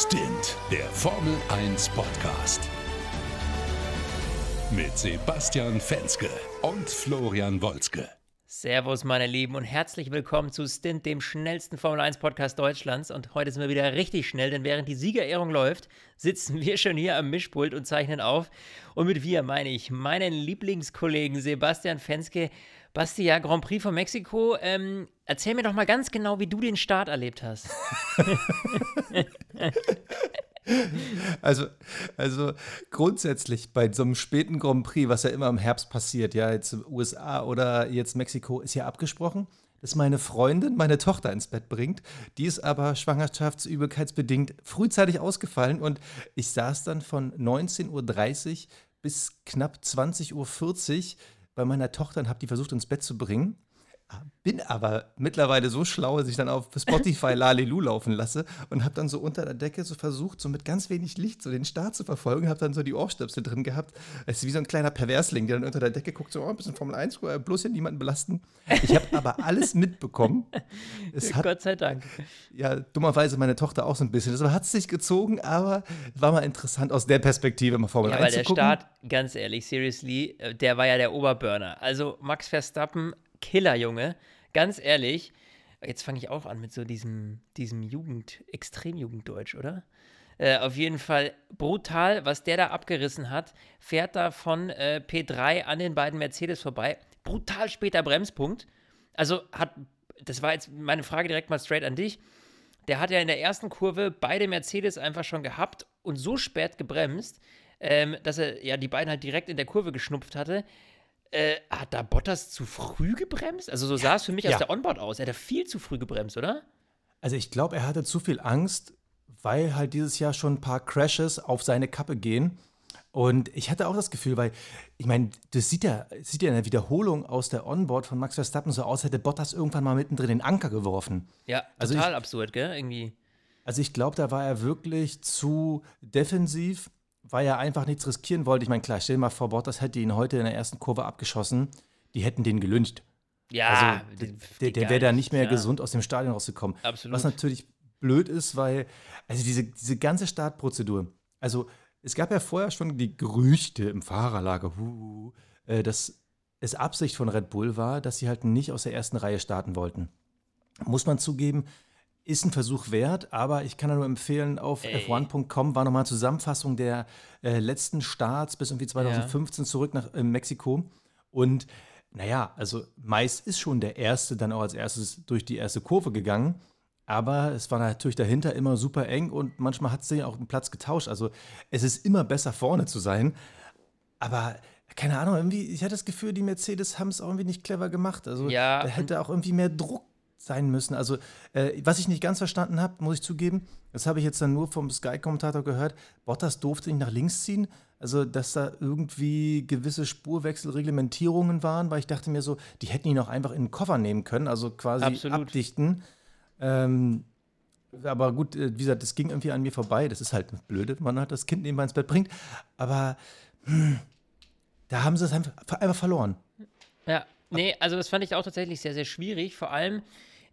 Stint, der Formel 1 Podcast. Mit Sebastian Fenske und Florian Wolzke. Servus, meine Lieben, und herzlich willkommen zu Stint, dem schnellsten Formel 1 Podcast Deutschlands. Und heute sind wir wieder richtig schnell, denn während die Siegerehrung läuft, sitzen wir schon hier am Mischpult und zeichnen auf. Und mit wir meine ich meinen Lieblingskollegen Sebastian Fenske. Basti, ja, Grand Prix von Mexiko. Ähm, erzähl mir doch mal ganz genau, wie du den Start erlebt hast. Also, also grundsätzlich bei so einem späten Grand Prix, was ja immer im Herbst passiert, ja, jetzt USA oder jetzt Mexiko, ist ja abgesprochen, dass meine Freundin meine Tochter ins Bett bringt. Die ist schwangerschaftsübelkeitsbedingt frühzeitig ausgefallen und ich saß dann von 19.30 Uhr bis knapp 20.40 Uhr bei meiner Tochter und habe die versucht ins Bett zu bringen. Bin aber mittlerweile so schlau, dass ich dann auf Spotify Lalelu laufen lasse und habe dann so unter der Decke so versucht, so mit ganz wenig Licht so den Start zu verfolgen, habe dann so die Ohrstöpsel drin gehabt. Es ist wie so ein kleiner Perversling, der dann unter der Decke guckt, so oh, ein bisschen Formel 1, bloß hier niemanden belasten. Ich habe aber alles mitbekommen. Es hat, Gott sei Dank. Ja, dummerweise meine Tochter auch so ein bisschen. Das hat es sich gezogen, aber war mal interessant aus der Perspektive mal Formel ja, 1 zu gucken. Weil der Start, ganz ehrlich, seriously, äh, der war ja der Oberburner. Also Max Verstappen Killer, Junge. Ganz ehrlich, jetzt fange ich auch an mit so diesem, diesem Jugend, Extremjugenddeutsch, oder? Äh, auf jeden Fall brutal, was der da abgerissen hat. Fährt da von äh, P3 an den beiden Mercedes vorbei. Brutal später Bremspunkt. Also hat, das war jetzt meine Frage direkt mal straight an dich. Der hat ja in der ersten Kurve beide Mercedes einfach schon gehabt und so spät gebremst, ähm, dass er ja die beiden halt direkt in der Kurve geschnupft hatte. Äh, hat da Bottas zu früh gebremst? Also so sah es für mich ja. aus der Onboard aus. Er hat viel zu früh gebremst, oder? Also ich glaube, er hatte zu viel Angst, weil halt dieses Jahr schon ein paar Crashes auf seine Kappe gehen. Und ich hatte auch das Gefühl, weil, ich meine, das sieht ja, sieht ja in der Wiederholung aus der Onboard von Max Verstappen so aus, hätte Bottas irgendwann mal mittendrin den Anker geworfen. Ja, also total ich, absurd, gell? Irgendwie. Also ich glaube, da war er wirklich zu defensiv weil er einfach nichts riskieren wollte. Ich meine, klar, stell dir mal vor, Bottas hätte ihn heute in der ersten Kurve abgeschossen. Die hätten den gelüncht. Ja, also, der, der wäre da nicht mehr ja. gesund aus dem Stadion rausgekommen. Absolut. Was natürlich blöd ist, weil, also diese, diese ganze Startprozedur, also es gab ja vorher schon die Gerüchte im Fahrerlager, hu, äh, dass es Absicht von Red Bull war, dass sie halt nicht aus der ersten Reihe starten wollten. Muss man zugeben, ist ein Versuch wert, aber ich kann nur empfehlen, auf f1.com war nochmal eine Zusammenfassung der äh, letzten Starts bis irgendwie 2015 ja. zurück nach äh, Mexiko. Und naja, also Mais ist schon der Erste dann auch als erstes durch die erste Kurve gegangen. Aber es war natürlich dahinter immer super eng und manchmal hat sie ja auch einen Platz getauscht. Also es ist immer besser vorne zu sein. Aber keine Ahnung, irgendwie, ich hatte das Gefühl, die Mercedes haben es auch irgendwie nicht clever gemacht. Also ja, da hätte auch irgendwie mehr Druck sein müssen. Also, äh, was ich nicht ganz verstanden habe, muss ich zugeben, das habe ich jetzt dann nur vom Sky-Kommentator gehört, Bottas durfte nicht nach links ziehen. Also, dass da irgendwie gewisse Spurwechselreglementierungen waren, weil ich dachte mir so, die hätten ihn auch einfach in den Koffer nehmen können, also quasi Absolut. abdichten. Ähm, aber gut, äh, wie gesagt, das ging irgendwie an mir vorbei. Das ist halt blöde, wenn man halt das Kind nebenbei ins Bett bringt. Aber hm, da haben sie es einfach, einfach verloren. Ja, nee, also das fand ich auch tatsächlich sehr, sehr schwierig. Vor allem,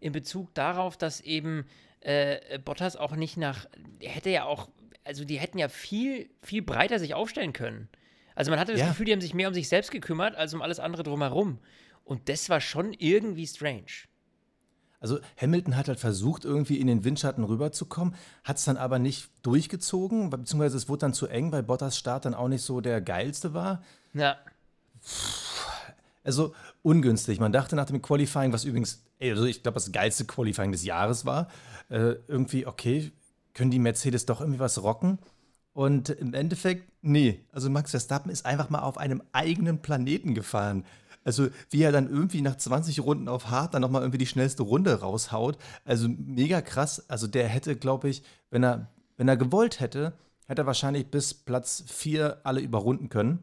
in Bezug darauf, dass eben äh, Bottas auch nicht nach, er hätte ja auch, also die hätten ja viel, viel breiter sich aufstellen können. Also man hatte das ja. Gefühl, die haben sich mehr um sich selbst gekümmert, als um alles andere drumherum. Und das war schon irgendwie strange. Also Hamilton hat halt versucht, irgendwie in den Windschatten rüberzukommen, hat es dann aber nicht durchgezogen, beziehungsweise es wurde dann zu eng, weil Bottas Start dann auch nicht so der geilste war. Ja. Also ungünstig. Man dachte nach dem Qualifying, was übrigens also ich glaube, das geilste Qualifying des Jahres war. Äh, irgendwie, okay, können die Mercedes doch irgendwie was rocken? Und im Endeffekt, nee. Also Max Verstappen ist einfach mal auf einem eigenen Planeten gefahren. Also wie er dann irgendwie nach 20 Runden auf Hart dann nochmal irgendwie die schnellste Runde raushaut. Also mega krass. Also der hätte, glaube ich, wenn er, wenn er gewollt hätte, hätte er wahrscheinlich bis Platz 4 alle überrunden können.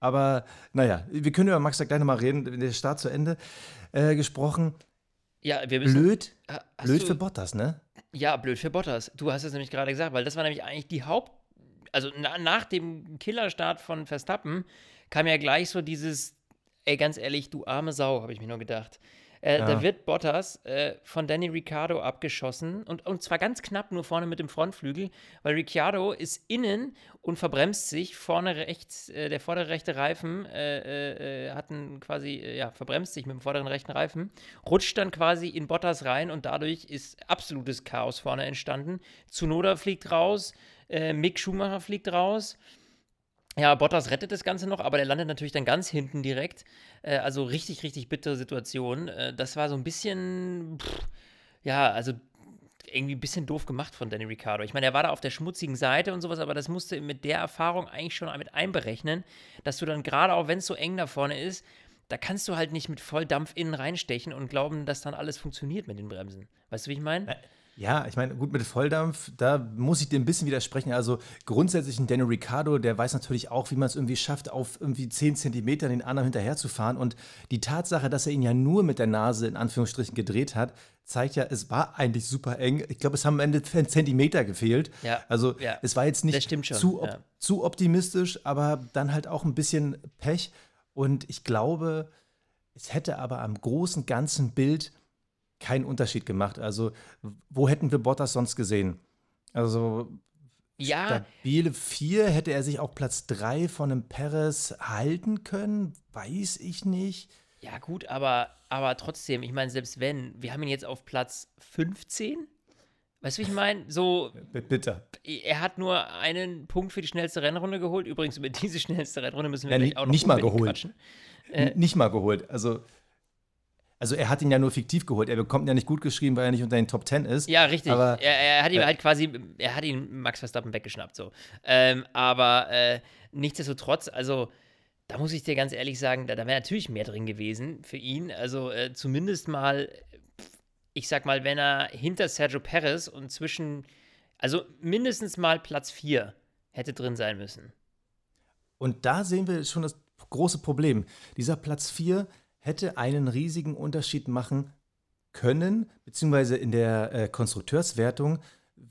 Aber naja, wir können über Max da gleich nochmal reden, der Start zu Ende äh, gesprochen. Ja, wir müssen. Blöd, blöd du, für Bottas, ne? Ja, blöd für Bottas. Du hast es nämlich gerade gesagt, weil das war nämlich eigentlich die Haupt. Also na, nach dem Killerstart von Verstappen kam ja gleich so dieses, ey, ganz ehrlich, du arme Sau, habe ich mir nur gedacht. Äh, ja. Da wird Bottas äh, von Danny Ricciardo abgeschossen und, und zwar ganz knapp nur vorne mit dem Frontflügel, weil Ricciardo ist innen und verbremst sich. Vorne rechts, äh, der vordere rechte Reifen äh, äh, hat einen quasi, ja, verbremst sich mit dem vorderen rechten Reifen, rutscht dann quasi in Bottas rein und dadurch ist absolutes Chaos vorne entstanden. Tsunoda fliegt raus, Mick Schumacher fliegt raus. Ja, Bottas rettet das Ganze noch, aber der landet natürlich dann ganz hinten direkt. Äh, also richtig, richtig bittere Situation. Äh, das war so ein bisschen, pff, ja, also irgendwie ein bisschen doof gemacht von Danny Ricciardo. Ich meine, er war da auf der schmutzigen Seite und sowas, aber das musste mit der Erfahrung eigentlich schon mit einberechnen, dass du dann gerade auch, wenn es so eng da vorne ist, da kannst du halt nicht mit Volldampf innen reinstechen und glauben, dass dann alles funktioniert mit den Bremsen. Weißt du, wie ich meine? Ja, ich meine, gut, mit Volldampf, da muss ich dir ein bisschen widersprechen. Also grundsätzlich ein Daniel Ricciardo, der weiß natürlich auch, wie man es irgendwie schafft, auf irgendwie 10 Zentimeter den anderen hinterherzufahren. Und die Tatsache, dass er ihn ja nur mit der Nase in Anführungsstrichen gedreht hat, zeigt ja, es war eigentlich super eng. Ich glaube, es haben am Ende ein Zentimeter gefehlt. Ja, also ja, es war jetzt nicht zu, op ja. zu optimistisch, aber dann halt auch ein bisschen Pech. Und ich glaube, es hätte aber am großen ganzen Bild keinen Unterschied gemacht. Also, wo hätten wir Bottas sonst gesehen? Also, ja. stabile 4 hätte er sich auch Platz 3 von einem Perez halten können? Weiß ich nicht. Ja, gut, aber, aber trotzdem, ich meine, selbst wenn, wir haben ihn jetzt auf Platz 15. Weißt du, wie ich meine? So. Bitter. Er hat nur einen Punkt für die schnellste Rennrunde geholt. Übrigens, über diese schnellste Rennrunde müssen wir ja, auch noch nicht mal geholt. Äh, nicht mal geholt. Also also er hat ihn ja nur fiktiv geholt. Er bekommt ihn ja nicht gut geschrieben, weil er nicht unter den Top Ten ist. Ja, richtig. Aber, er, er, hat ihm äh, halt quasi, er hat ihn Max Verstappen weggeschnappt, so. Ähm, aber äh, nichtsdestotrotz, also da muss ich dir ganz ehrlich sagen, da, da wäre natürlich mehr drin gewesen für ihn. Also äh, zumindest mal, ich sag mal, wenn er hinter Sergio Perez und zwischen, also mindestens mal Platz 4 hätte drin sein müssen. Und da sehen wir schon das große Problem. Dieser Platz 4 hätte einen riesigen Unterschied machen können, beziehungsweise in der äh, Konstrukteurswertung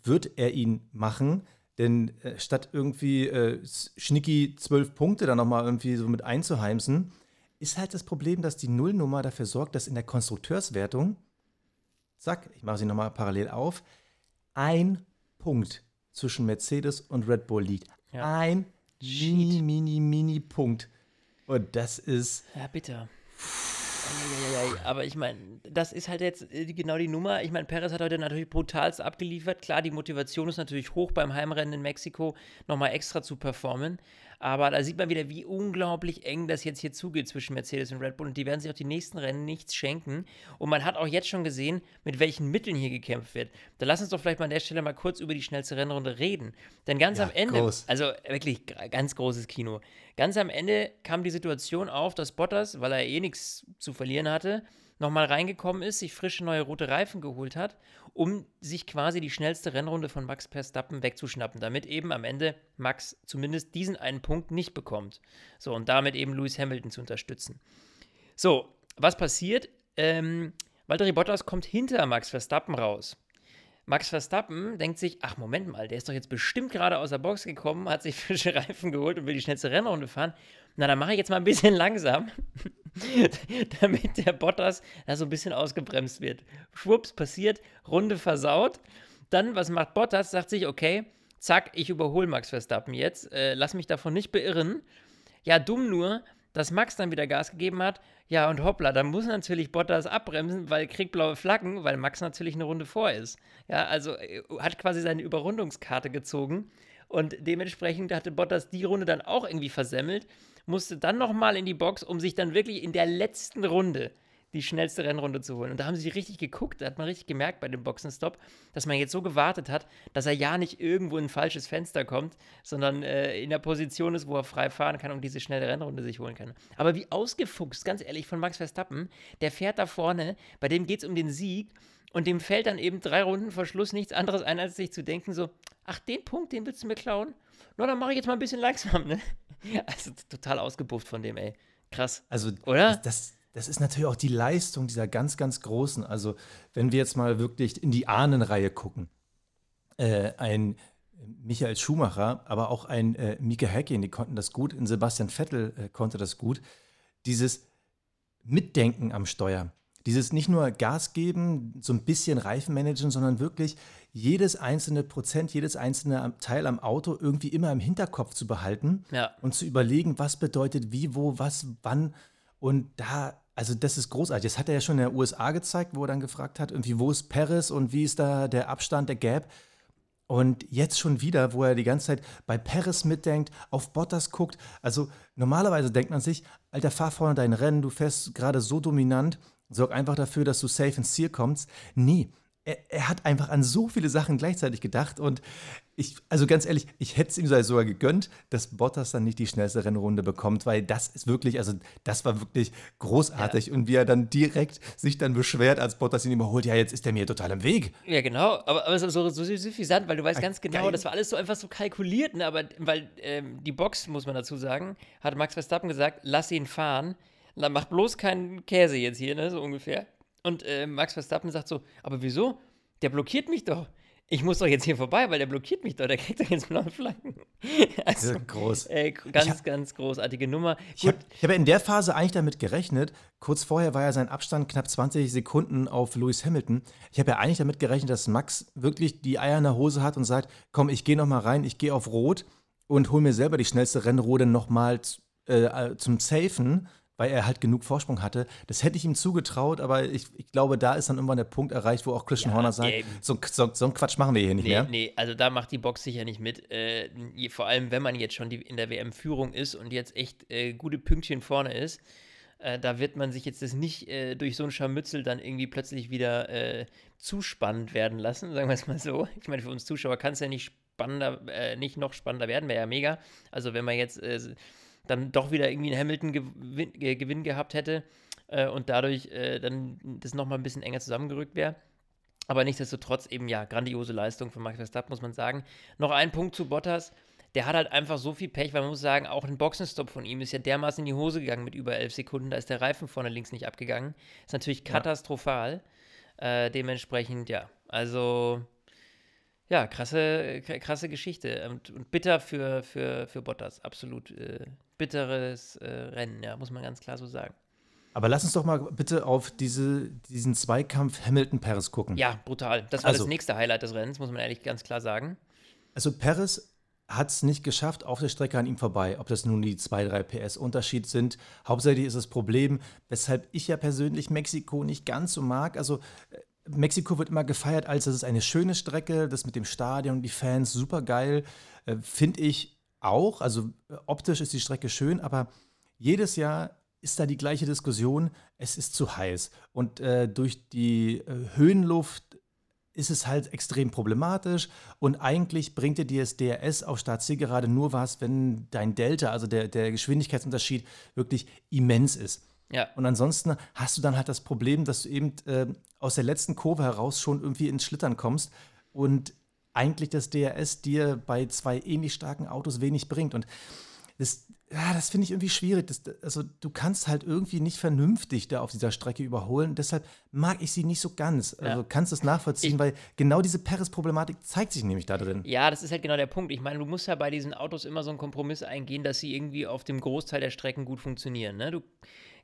wird er ihn machen, denn äh, statt irgendwie äh, schnicki zwölf Punkte dann nochmal irgendwie so mit einzuheimsen, ist halt das Problem, dass die Nullnummer dafür sorgt, dass in der Konstrukteurswertung, zack, ich mache sie nochmal parallel auf, ein Punkt zwischen Mercedes und Red Bull liegt. Ja. Ein mini, mini, mini Punkt. Und das ist. Ja, bitter. Aber ich meine, das ist halt jetzt äh, genau die Nummer. Ich meine, Perez hat heute natürlich brutalst abgeliefert. Klar, die Motivation ist natürlich hoch beim Heimrennen in Mexiko, nochmal extra zu performen. Aber da sieht man wieder, wie unglaublich eng das jetzt hier zugeht zwischen Mercedes und Red Bull. Und die werden sich auch die nächsten Rennen nichts schenken. Und man hat auch jetzt schon gesehen, mit welchen Mitteln hier gekämpft wird. Da lass uns doch vielleicht mal an der Stelle mal kurz über die schnellste Rennrunde reden. Denn ganz ja, am Ende, groß. also wirklich ganz großes Kino. Ganz am Ende kam die Situation auf, dass Bottas, weil er eh nichts zu verlieren hatte, nochmal reingekommen ist, sich frische neue rote Reifen geholt hat, um sich quasi die schnellste Rennrunde von Max Verstappen wegzuschnappen, damit eben am Ende Max zumindest diesen einen Punkt nicht bekommt. So, und damit eben Lewis Hamilton zu unterstützen. So, was passiert? Ähm, Valtteri Bottas kommt hinter Max Verstappen raus. Max Verstappen denkt sich, ach Moment mal, der ist doch jetzt bestimmt gerade aus der Box gekommen, hat sich frische Reifen geholt und will die schnellste Rennrunde fahren. Na, dann mache ich jetzt mal ein bisschen langsam, damit der Bottas da so ein bisschen ausgebremst wird. Schwupps, passiert, Runde versaut. Dann, was macht Bottas? Sagt sich, okay, zack, ich überhole Max Verstappen jetzt, äh, lass mich davon nicht beirren. Ja, dumm nur, dass Max dann wieder Gas gegeben hat. Ja, und hoppla, dann muss natürlich Bottas abbremsen, weil kriegt blaue Flaggen, weil Max natürlich eine Runde vor ist. Ja, also äh, hat quasi seine Überrundungskarte gezogen und dementsprechend hatte Bottas die Runde dann auch irgendwie versemmelt, musste dann nochmal in die Box, um sich dann wirklich in der letzten Runde die schnellste Rennrunde zu holen. Und da haben sie richtig geguckt, da hat man richtig gemerkt bei dem Boxenstopp, dass man jetzt so gewartet hat, dass er ja nicht irgendwo in ein falsches Fenster kommt, sondern äh, in der Position ist, wo er frei fahren kann und diese schnelle Rennrunde sich holen kann. Aber wie ausgefuchst, ganz ehrlich, von Max Verstappen, der fährt da vorne, bei dem geht es um den Sieg und dem fällt dann eben drei Runden vor Schluss nichts anderes ein, als sich zu denken, so, ach, den Punkt, den willst du mir klauen? Na, dann mache ich jetzt mal ein bisschen langsam, ne? Also total ausgebufft von dem, ey. Krass. Also, oder? Das, das ist natürlich auch die Leistung dieser ganz, ganz Großen. Also, wenn wir jetzt mal wirklich in die Ahnenreihe gucken, äh, ein Michael Schumacher, aber auch ein äh, Mika Häkkinen, die konnten das gut, ein Sebastian Vettel äh, konnte das gut. Dieses Mitdenken am Steuer. dieses nicht nur Gas geben, so ein bisschen Reifen managen, sondern wirklich jedes einzelne Prozent, jedes einzelne Teil am Auto irgendwie immer im Hinterkopf zu behalten ja. und zu überlegen, was bedeutet wie, wo, was, wann. Und da, also das ist großartig. Das hat er ja schon in den USA gezeigt, wo er dann gefragt hat, irgendwie, wo ist Paris und wie ist da der Abstand, der Gap. Und jetzt schon wieder, wo er die ganze Zeit bei Paris mitdenkt, auf Bottas guckt. Also normalerweise denkt man sich, Alter, fahr vorne dein Rennen, du fährst gerade so dominant, sorg einfach dafür, dass du safe ins Ziel kommst. Nee, er, er, hat einfach an so viele Sachen gleichzeitig gedacht und ich, also ganz ehrlich, ich hätte es ihm sogar gegönnt, dass Bottas dann nicht die schnellste Rennrunde bekommt, weil das ist wirklich, also das war wirklich großartig ja. und wie er dann direkt sich dann beschwert, als Bottas ihn überholt, ja, jetzt ist er mir total im Weg. Ja, genau, aber, aber so, so, so suffisant, weil du weißt ganz genau, Geil. das war alles so einfach so kalkuliert, ne? aber weil ähm, die Box, muss man dazu sagen, hat Max Verstappen gesagt, lass ihn fahren, mach bloß keinen Käse jetzt hier, ne, so ungefähr. Und äh, Max Verstappen sagt so, aber wieso? Der blockiert mich doch. Ich muss doch jetzt hier vorbei, weil der blockiert mich doch. Der kriegt doch jetzt blaue Flanken. Also, groß. Äh, ganz, hab, ganz großartige Nummer. Ich habe hab in der Phase eigentlich damit gerechnet. Kurz vorher war ja sein Abstand knapp 20 Sekunden auf Lewis Hamilton. Ich habe ja eigentlich damit gerechnet, dass Max wirklich die Eier in der Hose hat und sagt: Komm, ich gehe noch mal rein, ich gehe auf Rot und hole mir selber die schnellste Rennrunde noch mal äh, zum Safen weil er halt genug Vorsprung hatte. Das hätte ich ihm zugetraut, aber ich, ich glaube, da ist dann irgendwann der Punkt erreicht, wo auch Christian ja, Horner sagt, so, so, so einen Quatsch machen wir hier nicht nee, mehr. Nee, also da macht die Box sicher nicht mit. Äh, vor allem, wenn man jetzt schon die, in der WM-Führung ist und jetzt echt äh, gute Pünktchen vorne ist. Äh, da wird man sich jetzt das nicht äh, durch so ein Scharmützel dann irgendwie plötzlich wieder äh, zu spannend werden lassen, sagen wir es mal so. Ich meine, für uns Zuschauer kann es ja nicht spannender, äh, nicht noch spannender werden, wäre ja mega. Also wenn man jetzt dann doch wieder irgendwie einen Hamilton-Gewinn äh, Gewinn gehabt hätte äh, und dadurch äh, dann das nochmal ein bisschen enger zusammengerückt wäre. Aber nichtsdestotrotz eben ja, grandiose Leistung von Max Verstappen, muss man sagen. Noch ein Punkt zu Bottas. Der hat halt einfach so viel Pech, weil man muss sagen, auch ein Boxenstopp von ihm ist ja dermaßen in die Hose gegangen mit über elf Sekunden. Da ist der Reifen vorne links nicht abgegangen. Ist natürlich katastrophal. Ja. Äh, dementsprechend, ja, also ja, krasse, krasse Geschichte und, und bitter für, für, für Bottas. Absolut äh, bitteres äh, Rennen, ja, muss man ganz klar so sagen. Aber lass uns doch mal bitte auf diese, diesen Zweikampf Hamilton-Paris gucken. Ja, brutal. Das war also, das nächste Highlight des Rennens, muss man ehrlich ganz klar sagen. Also Paris hat es nicht geschafft auf der Strecke an ihm vorbei. Ob das nun die 2-3 PS Unterschied sind. Hauptsächlich ist das Problem, weshalb ich ja persönlich Mexiko nicht ganz so mag. Also äh, Mexiko wird immer gefeiert, als es ist eine schöne Strecke, das mit dem Stadion die Fans super geil. Äh, Finde ich auch. Also äh, optisch ist die Strecke schön, aber jedes Jahr ist da die gleiche Diskussion. Es ist zu heiß. Und äh, durch die äh, Höhenluft ist es halt extrem problematisch. Und eigentlich bringt dir das DRS auf Start-C gerade nur was, wenn dein Delta, also der, der Geschwindigkeitsunterschied, wirklich immens ist. Ja. Und ansonsten hast du dann halt das Problem, dass du eben äh, aus der letzten Kurve heraus schon irgendwie ins Schlittern kommst und eigentlich das DRS dir bei zwei ähnlich starken Autos wenig bringt. Und das, ja, das finde ich irgendwie schwierig. Das, also du kannst halt irgendwie nicht vernünftig da auf dieser Strecke überholen. Deshalb mag ich sie nicht so ganz. Ja. Also kannst du es nachvollziehen, ich, weil genau diese Paris-Problematik zeigt sich nämlich da drin. Ja, das ist halt genau der Punkt. Ich meine, du musst ja bei diesen Autos immer so einen Kompromiss eingehen, dass sie irgendwie auf dem Großteil der Strecken gut funktionieren. Ne? Du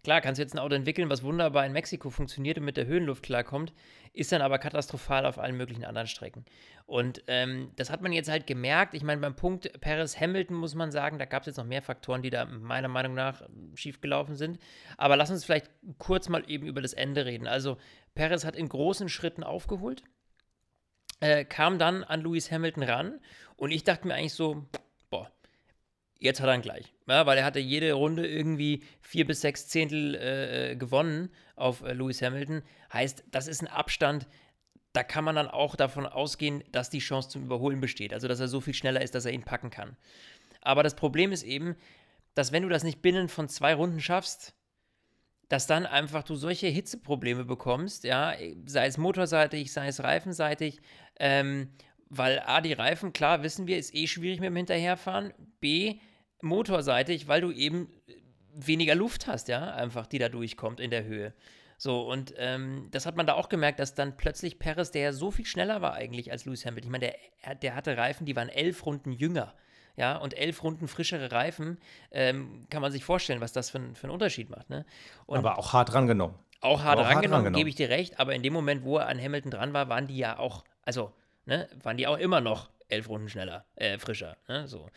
Klar, kannst du jetzt ein Auto entwickeln, was wunderbar in Mexiko funktioniert und mit der Höhenluft klarkommt, ist dann aber katastrophal auf allen möglichen anderen Strecken. Und ähm, das hat man jetzt halt gemerkt. Ich meine, beim Punkt Paris-Hamilton muss man sagen, da gab es jetzt noch mehr Faktoren, die da meiner Meinung nach schiefgelaufen sind. Aber lass uns vielleicht kurz mal eben über das Ende reden. Also, Paris hat in großen Schritten aufgeholt, äh, kam dann an Lewis Hamilton ran und ich dachte mir eigentlich so, Jetzt hat er ihn gleich. Ja, weil er hatte jede Runde irgendwie vier bis sechs Zehntel äh, gewonnen auf äh, Lewis Hamilton. Heißt, das ist ein Abstand, da kann man dann auch davon ausgehen, dass die Chance zum Überholen besteht. Also, dass er so viel schneller ist, dass er ihn packen kann. Aber das Problem ist eben, dass wenn du das nicht binnen von zwei Runden schaffst, dass dann einfach du solche Hitzeprobleme bekommst, ja, sei es motorseitig, sei es reifenseitig, ähm, weil A, die Reifen, klar, wissen wir, ist eh schwierig mit dem Hinterherfahren. B, motorseitig, weil du eben weniger Luft hast, ja, einfach, die da durchkommt in der Höhe. So, und ähm, das hat man da auch gemerkt, dass dann plötzlich Perez, der ja so viel schneller war eigentlich als Lewis Hamilton, ich meine, der, der hatte Reifen, die waren elf Runden jünger. Ja, und elf Runden frischere Reifen, ähm, kann man sich vorstellen, was das für, für einen Unterschied macht. Ne? Und, Aber auch hart rangenommen. Auch hart, auch angenommen, hart gebe ich dir recht, aber in dem Moment, wo er an Hamilton dran war, waren die ja auch, also, ne, waren die auch immer noch elf Runden schneller, äh, frischer, ne, so.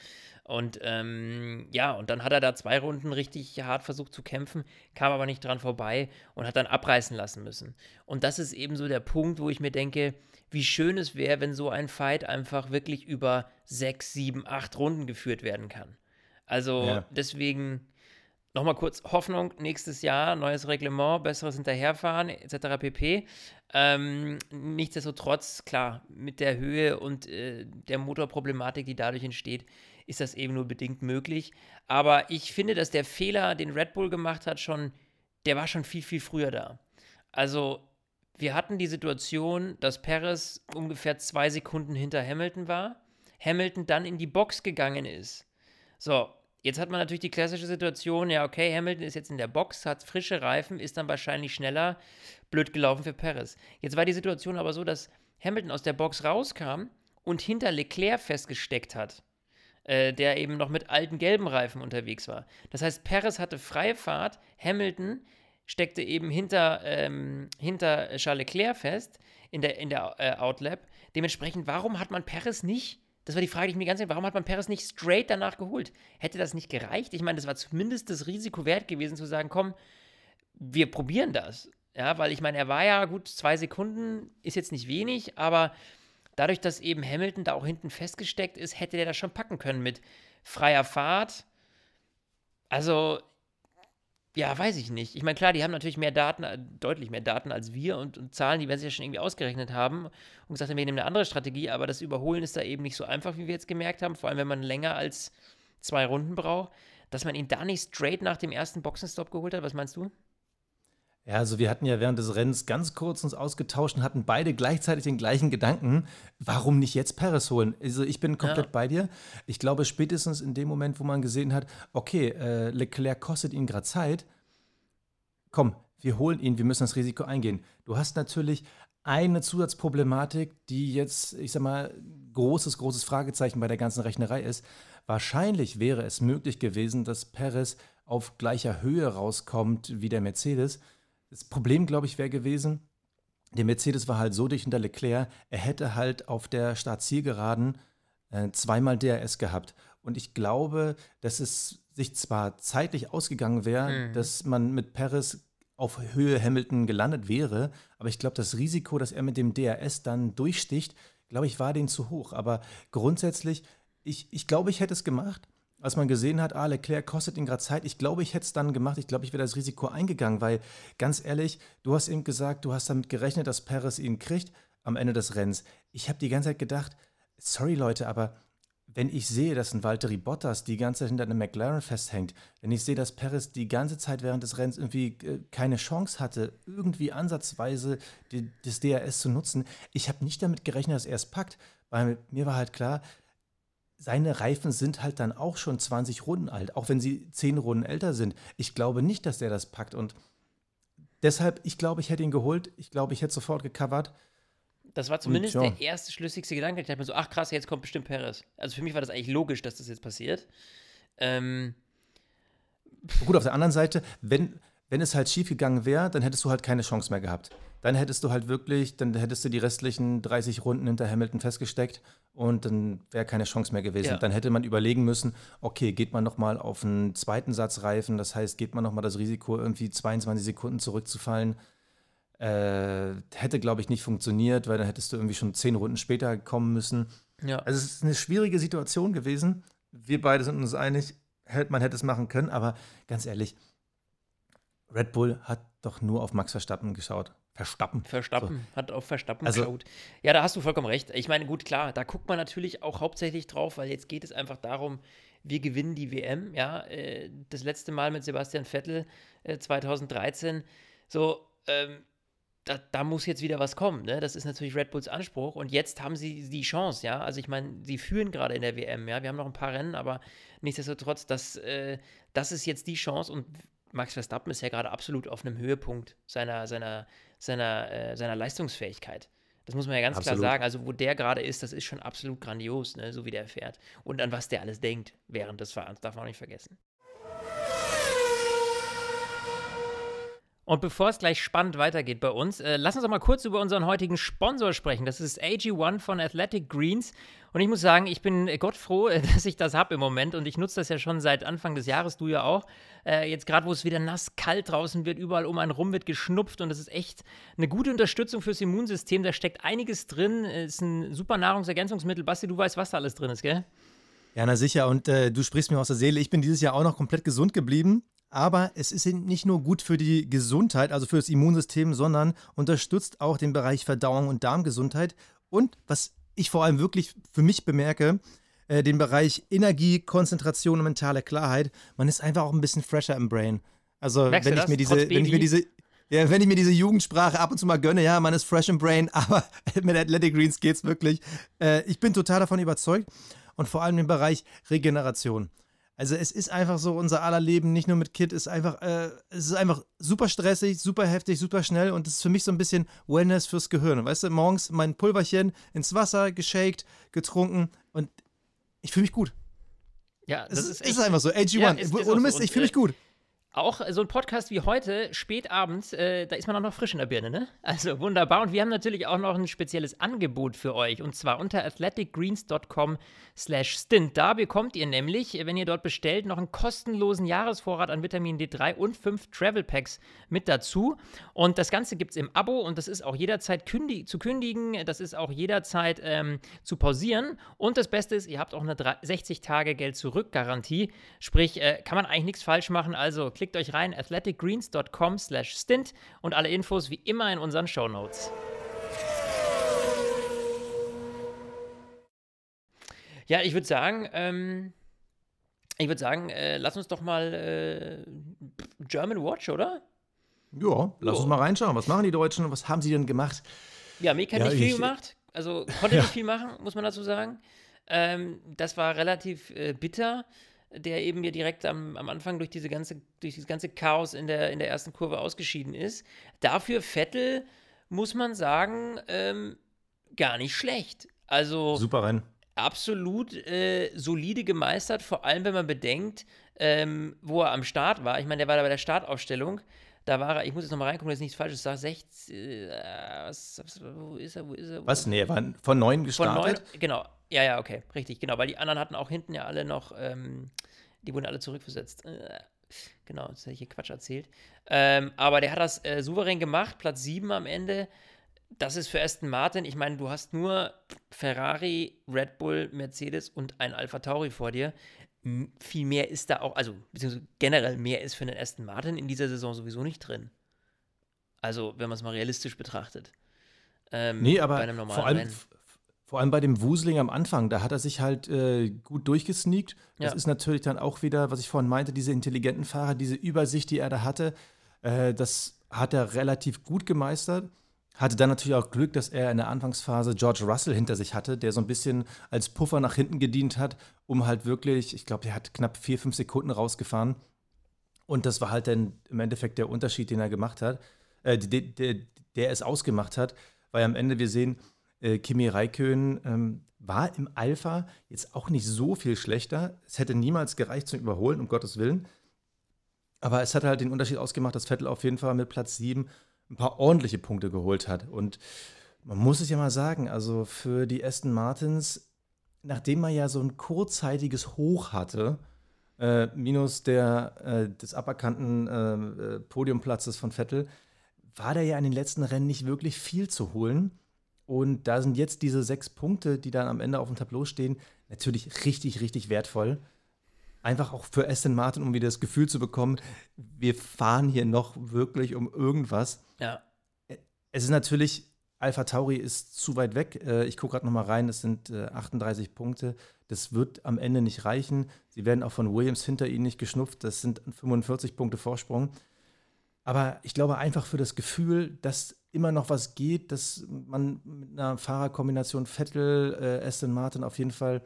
Und ähm, ja, und dann hat er da zwei Runden richtig hart versucht zu kämpfen, kam aber nicht dran vorbei und hat dann abreißen lassen müssen. Und das ist eben so der Punkt, wo ich mir denke, wie schön es wäre, wenn so ein Fight einfach wirklich über sechs, sieben, acht Runden geführt werden kann. Also ja. deswegen nochmal kurz Hoffnung, nächstes Jahr, neues Reglement, besseres Hinterherfahren etc. pp. Ähm, nichtsdestotrotz, klar, mit der Höhe und äh, der Motorproblematik, die dadurch entsteht, ist das eben nur bedingt möglich. Aber ich finde, dass der Fehler, den Red Bull gemacht hat, schon, der war schon viel, viel früher da. Also wir hatten die Situation, dass Perez ungefähr zwei Sekunden hinter Hamilton war, Hamilton dann in die Box gegangen ist. So, Jetzt hat man natürlich die klassische Situation, ja, okay, Hamilton ist jetzt in der Box, hat frische Reifen, ist dann wahrscheinlich schneller, blöd gelaufen für Perez. Jetzt war die Situation aber so, dass Hamilton aus der Box rauskam und hinter Leclerc festgesteckt hat, äh, der eben noch mit alten gelben Reifen unterwegs war. Das heißt, Perez hatte freie Fahrt, Hamilton steckte eben hinter, ähm, hinter Charles Leclerc fest in der, in der äh, Outlap. Dementsprechend, warum hat man Perez nicht das war die Frage, die ich mir ganz warum hat man Perez nicht straight danach geholt? Hätte das nicht gereicht? Ich meine, das war zumindest das Risiko wert gewesen, zu sagen, komm, wir probieren das. Ja, weil ich meine, er war ja gut, zwei Sekunden ist jetzt nicht wenig, aber dadurch, dass eben Hamilton da auch hinten festgesteckt ist, hätte der das schon packen können mit freier Fahrt. Also, ja, weiß ich nicht. Ich meine, klar, die haben natürlich mehr Daten, äh, deutlich mehr Daten als wir und, und Zahlen, die werden sich ja schon irgendwie ausgerechnet haben und gesagt haben, wir nehmen eine andere Strategie, aber das Überholen ist da eben nicht so einfach, wie wir jetzt gemerkt haben, vor allem wenn man länger als zwei Runden braucht, dass man ihn da nicht straight nach dem ersten Boxenstopp geholt hat. Was meinst du? Ja, also wir hatten ja während des Rennens ganz kurz uns ausgetauscht und hatten beide gleichzeitig den gleichen Gedanken. Warum nicht jetzt Paris holen? Also ich bin komplett ja. bei dir. Ich glaube, spätestens in dem Moment, wo man gesehen hat, okay, äh, Leclerc kostet ihn gerade Zeit, komm, wir holen ihn, wir müssen das Risiko eingehen. Du hast natürlich eine Zusatzproblematik, die jetzt, ich sag mal, großes, großes Fragezeichen bei der ganzen Rechnerei ist. Wahrscheinlich wäre es möglich gewesen, dass Perez auf gleicher Höhe rauskommt wie der Mercedes. Das Problem, glaube ich, wäre gewesen, der Mercedes war halt so dicht hinter Leclerc, er hätte halt auf der Startzielgeraden äh, zweimal DRS gehabt. Und ich glaube, dass es sich zwar zeitlich ausgegangen wäre, mhm. dass man mit Perez auf Höhe Hamilton gelandet wäre, aber ich glaube, das Risiko, dass er mit dem DRS dann durchsticht, glaube ich, war denen zu hoch. Aber grundsätzlich, ich, ich glaube, ich hätte es gemacht als man gesehen hat, ah, Leclerc kostet ihn gerade Zeit, ich glaube, ich hätte es dann gemacht. Ich glaube, ich wäre das Risiko eingegangen, weil ganz ehrlich, du hast eben gesagt, du hast damit gerechnet, dass Perez ihn kriegt am Ende des Rennens. Ich habe die ganze Zeit gedacht, sorry Leute, aber wenn ich sehe, dass ein Valtteri Bottas die ganze Zeit hinter einem McLaren festhängt, wenn ich sehe, dass Perez die ganze Zeit während des Rennens irgendwie äh, keine Chance hatte, irgendwie ansatzweise das DRS zu nutzen, ich habe nicht damit gerechnet, dass er es packt, weil mir war halt klar, seine Reifen sind halt dann auch schon 20 Runden alt, auch wenn sie 10 Runden älter sind. Ich glaube nicht, dass der das packt und deshalb, ich glaube, ich hätte ihn geholt. Ich glaube, ich hätte sofort gecovert. Das war zumindest der erste schlüssigste Gedanke. Ich dachte mir so, ach krass, jetzt kommt bestimmt Perez. Also für mich war das eigentlich logisch, dass das jetzt passiert. Ähm, Gut, auf der anderen Seite, wenn, wenn es halt schief gegangen wäre, dann hättest du halt keine Chance mehr gehabt. Dann hättest du halt wirklich, dann hättest du die restlichen 30 Runden hinter Hamilton festgesteckt und dann wäre keine Chance mehr gewesen. Ja. Dann hätte man überlegen müssen, okay, geht man nochmal auf einen zweiten Satz Reifen, das heißt, geht man nochmal das Risiko, irgendwie 22 Sekunden zurückzufallen. Äh, hätte, glaube ich, nicht funktioniert, weil dann hättest du irgendwie schon 10 Runden später kommen müssen. Ja. Also es ist eine schwierige Situation gewesen. Wir beide sind uns einig, man hätte es machen können, aber ganz ehrlich, Red Bull hat doch nur auf Max Verstappen geschaut. Verstappen. Verstappen, so. hat auf Verstappen also, geschaut. Ja, da hast du vollkommen recht. Ich meine, gut, klar, da guckt man natürlich auch hauptsächlich drauf, weil jetzt geht es einfach darum, wir gewinnen die WM. Ja, äh, das letzte Mal mit Sebastian Vettel äh, 2013. So, ähm, da, da, muss jetzt wieder was kommen. Ne? Das ist natürlich Red Bulls Anspruch. Und jetzt haben sie die Chance, ja. Also ich meine, sie führen gerade in der WM, ja. Wir haben noch ein paar Rennen, aber nichtsdestotrotz, das, äh, das ist jetzt die Chance. Und Max Verstappen ist ja gerade absolut auf einem Höhepunkt seiner, seiner, seiner, äh, seiner Leistungsfähigkeit. Das muss man ja ganz absolut. klar sagen. Also, wo der gerade ist, das ist schon absolut grandios, ne? so wie der fährt. Und an was der alles denkt während des Fahrens, darf man auch nicht vergessen. Und bevor es gleich spannend weitergeht bei uns, äh, lass uns doch mal kurz über unseren heutigen Sponsor sprechen. Das ist AG1 von Athletic Greens. Und ich muss sagen, ich bin Gott froh, dass ich das habe im Moment. Und ich nutze das ja schon seit Anfang des Jahres, du ja auch. Äh, jetzt gerade, wo es wieder nass, kalt draußen wird, überall um einen rum wird geschnupft. Und das ist echt eine gute Unterstützung fürs Immunsystem. Da steckt einiges drin. Ist ein super Nahrungsergänzungsmittel. Basti, du weißt, was da alles drin ist, gell? Ja, na sicher. Und äh, du sprichst mir aus der Seele. Ich bin dieses Jahr auch noch komplett gesund geblieben. Aber es ist nicht nur gut für die Gesundheit, also für das Immunsystem, sondern unterstützt auch den Bereich Verdauung und Darmgesundheit. Und was ich vor allem wirklich für mich bemerke, äh, den Bereich Energie, Konzentration und mentale Klarheit. Man ist einfach auch ein bisschen fresher im Brain. Also Merkst wenn ich mir diese, wenn ich mir diese, ja, wenn ich mir diese Jugendsprache ab und zu mal gönne, ja, man ist fresh im Brain, aber mit Athletic Greens geht's wirklich. Äh, ich bin total davon überzeugt und vor allem im Bereich Regeneration. Also es ist einfach so, unser aller Leben, nicht nur mit Kid, ist einfach, äh, es ist einfach super stressig, super heftig, super schnell und das ist für mich so ein bisschen Wellness fürs Gehirn. Weißt du, morgens mein Pulverchen ins Wasser geshaked, getrunken und ich fühle mich gut. Ja, das es ist, ist einfach so. AG1, ja, ohne Mist, so. ich fühle mich gut. Auch so ein Podcast wie heute, spät abends, äh, da ist man auch noch frisch in der Birne, ne? Also wunderbar. Und wir haben natürlich auch noch ein spezielles Angebot für euch. Und zwar unter athleticgreens.com slash stint. Da bekommt ihr nämlich, wenn ihr dort bestellt, noch einen kostenlosen Jahresvorrat an Vitamin D3 und fünf Travel Packs mit dazu. Und das Ganze gibt es im Abo und das ist auch jederzeit kündi zu kündigen. Das ist auch jederzeit ähm, zu pausieren. Und das Beste ist, ihr habt auch eine 60-Tage-Geld-Zurück-Garantie. Sprich, äh, kann man eigentlich nichts falsch machen. Also Klickt euch rein, athleticgreens.com slash stint und alle Infos wie immer in unseren Show Notes. Ja, ich würde sagen, ähm, ich würde sagen, äh, lass uns doch mal äh, German Watch, oder? Ja, lass jo. uns mal reinschauen. Was machen die Deutschen? Was haben sie denn gemacht? Ja, Mick hat ja, nicht viel gemacht. Also konnte ja. nicht viel machen, muss man dazu sagen. Ähm, das war relativ äh, bitter der eben mir direkt am, am Anfang durch diese ganze, durch dieses ganze Chaos in der, in der ersten Kurve ausgeschieden ist. Dafür Vettel, muss man sagen, ähm, gar nicht schlecht. Also super Rennen. Absolut äh, solide gemeistert, vor allem wenn man bedenkt, ähm, wo er am Start war. Ich meine, der war da bei der Startaufstellung. Da war er, ich muss jetzt nochmal reingucken, dass ich nichts Falsches sage. 60, äh, was, was, wo ist er, wo ist er? Wo was? Nee, er war von neun gestartet. Von neun, genau. Ja, ja, okay, richtig, genau. Weil die anderen hatten auch hinten ja alle noch, ähm, die wurden alle zurückversetzt. Äh, genau, jetzt hätte ich hier Quatsch erzählt. Ähm, aber der hat das äh, souverän gemacht, Platz 7 am Ende. Das ist für Aston Martin, ich meine, du hast nur Ferrari, Red Bull, Mercedes und ein Alpha Tauri vor dir viel mehr ist da auch, also beziehungsweise generell mehr ist für den Aston Martin in dieser Saison sowieso nicht drin. Also, wenn man es mal realistisch betrachtet. Ähm, nee, aber vor allem, vor allem bei dem Wusling am Anfang, da hat er sich halt äh, gut durchgesneakt. Das ja. ist natürlich dann auch wieder, was ich vorhin meinte, diese intelligenten Fahrer, diese Übersicht, die er da hatte, äh, das hat er relativ gut gemeistert. Hatte dann natürlich auch Glück, dass er in der Anfangsphase George Russell hinter sich hatte, der so ein bisschen als Puffer nach hinten gedient hat, um halt wirklich, ich glaube, der hat knapp vier, fünf Sekunden rausgefahren. Und das war halt dann im Endeffekt der Unterschied, den er gemacht hat, äh, der, der, der, es ausgemacht hat, weil am Ende wir sehen, äh, Kimi Raikön ähm, war im Alpha jetzt auch nicht so viel schlechter. Es hätte niemals gereicht zum Überholen, um Gottes Willen. Aber es hat halt den Unterschied ausgemacht, dass Vettel auf jeden Fall mit Platz 7 ein paar ordentliche Punkte geholt hat. Und man muss es ja mal sagen, also für die Aston Martins, nachdem man ja so ein kurzzeitiges Hoch hatte, äh, minus der, äh, des aberkannten äh, äh, Podiumplatzes von Vettel, war da ja in den letzten Rennen nicht wirklich viel zu holen. Und da sind jetzt diese sechs Punkte, die dann am Ende auf dem Tableau stehen, natürlich richtig, richtig wertvoll. Einfach auch für Aston Martin, um wieder das Gefühl zu bekommen, wir fahren hier noch wirklich um irgendwas. Ja. Es ist natürlich, Alpha Tauri ist zu weit weg. Äh, ich gucke gerade noch mal rein, es sind 38 äh, Punkte. Das wird am Ende nicht reichen. Sie werden auch von Williams hinter ihnen nicht geschnupft. Das sind 45 Punkte Vorsprung. Aber ich glaube einfach für das Gefühl, dass immer noch was geht, dass man mit einer Fahrerkombination Vettel, äh, Aston Martin auf jeden Fall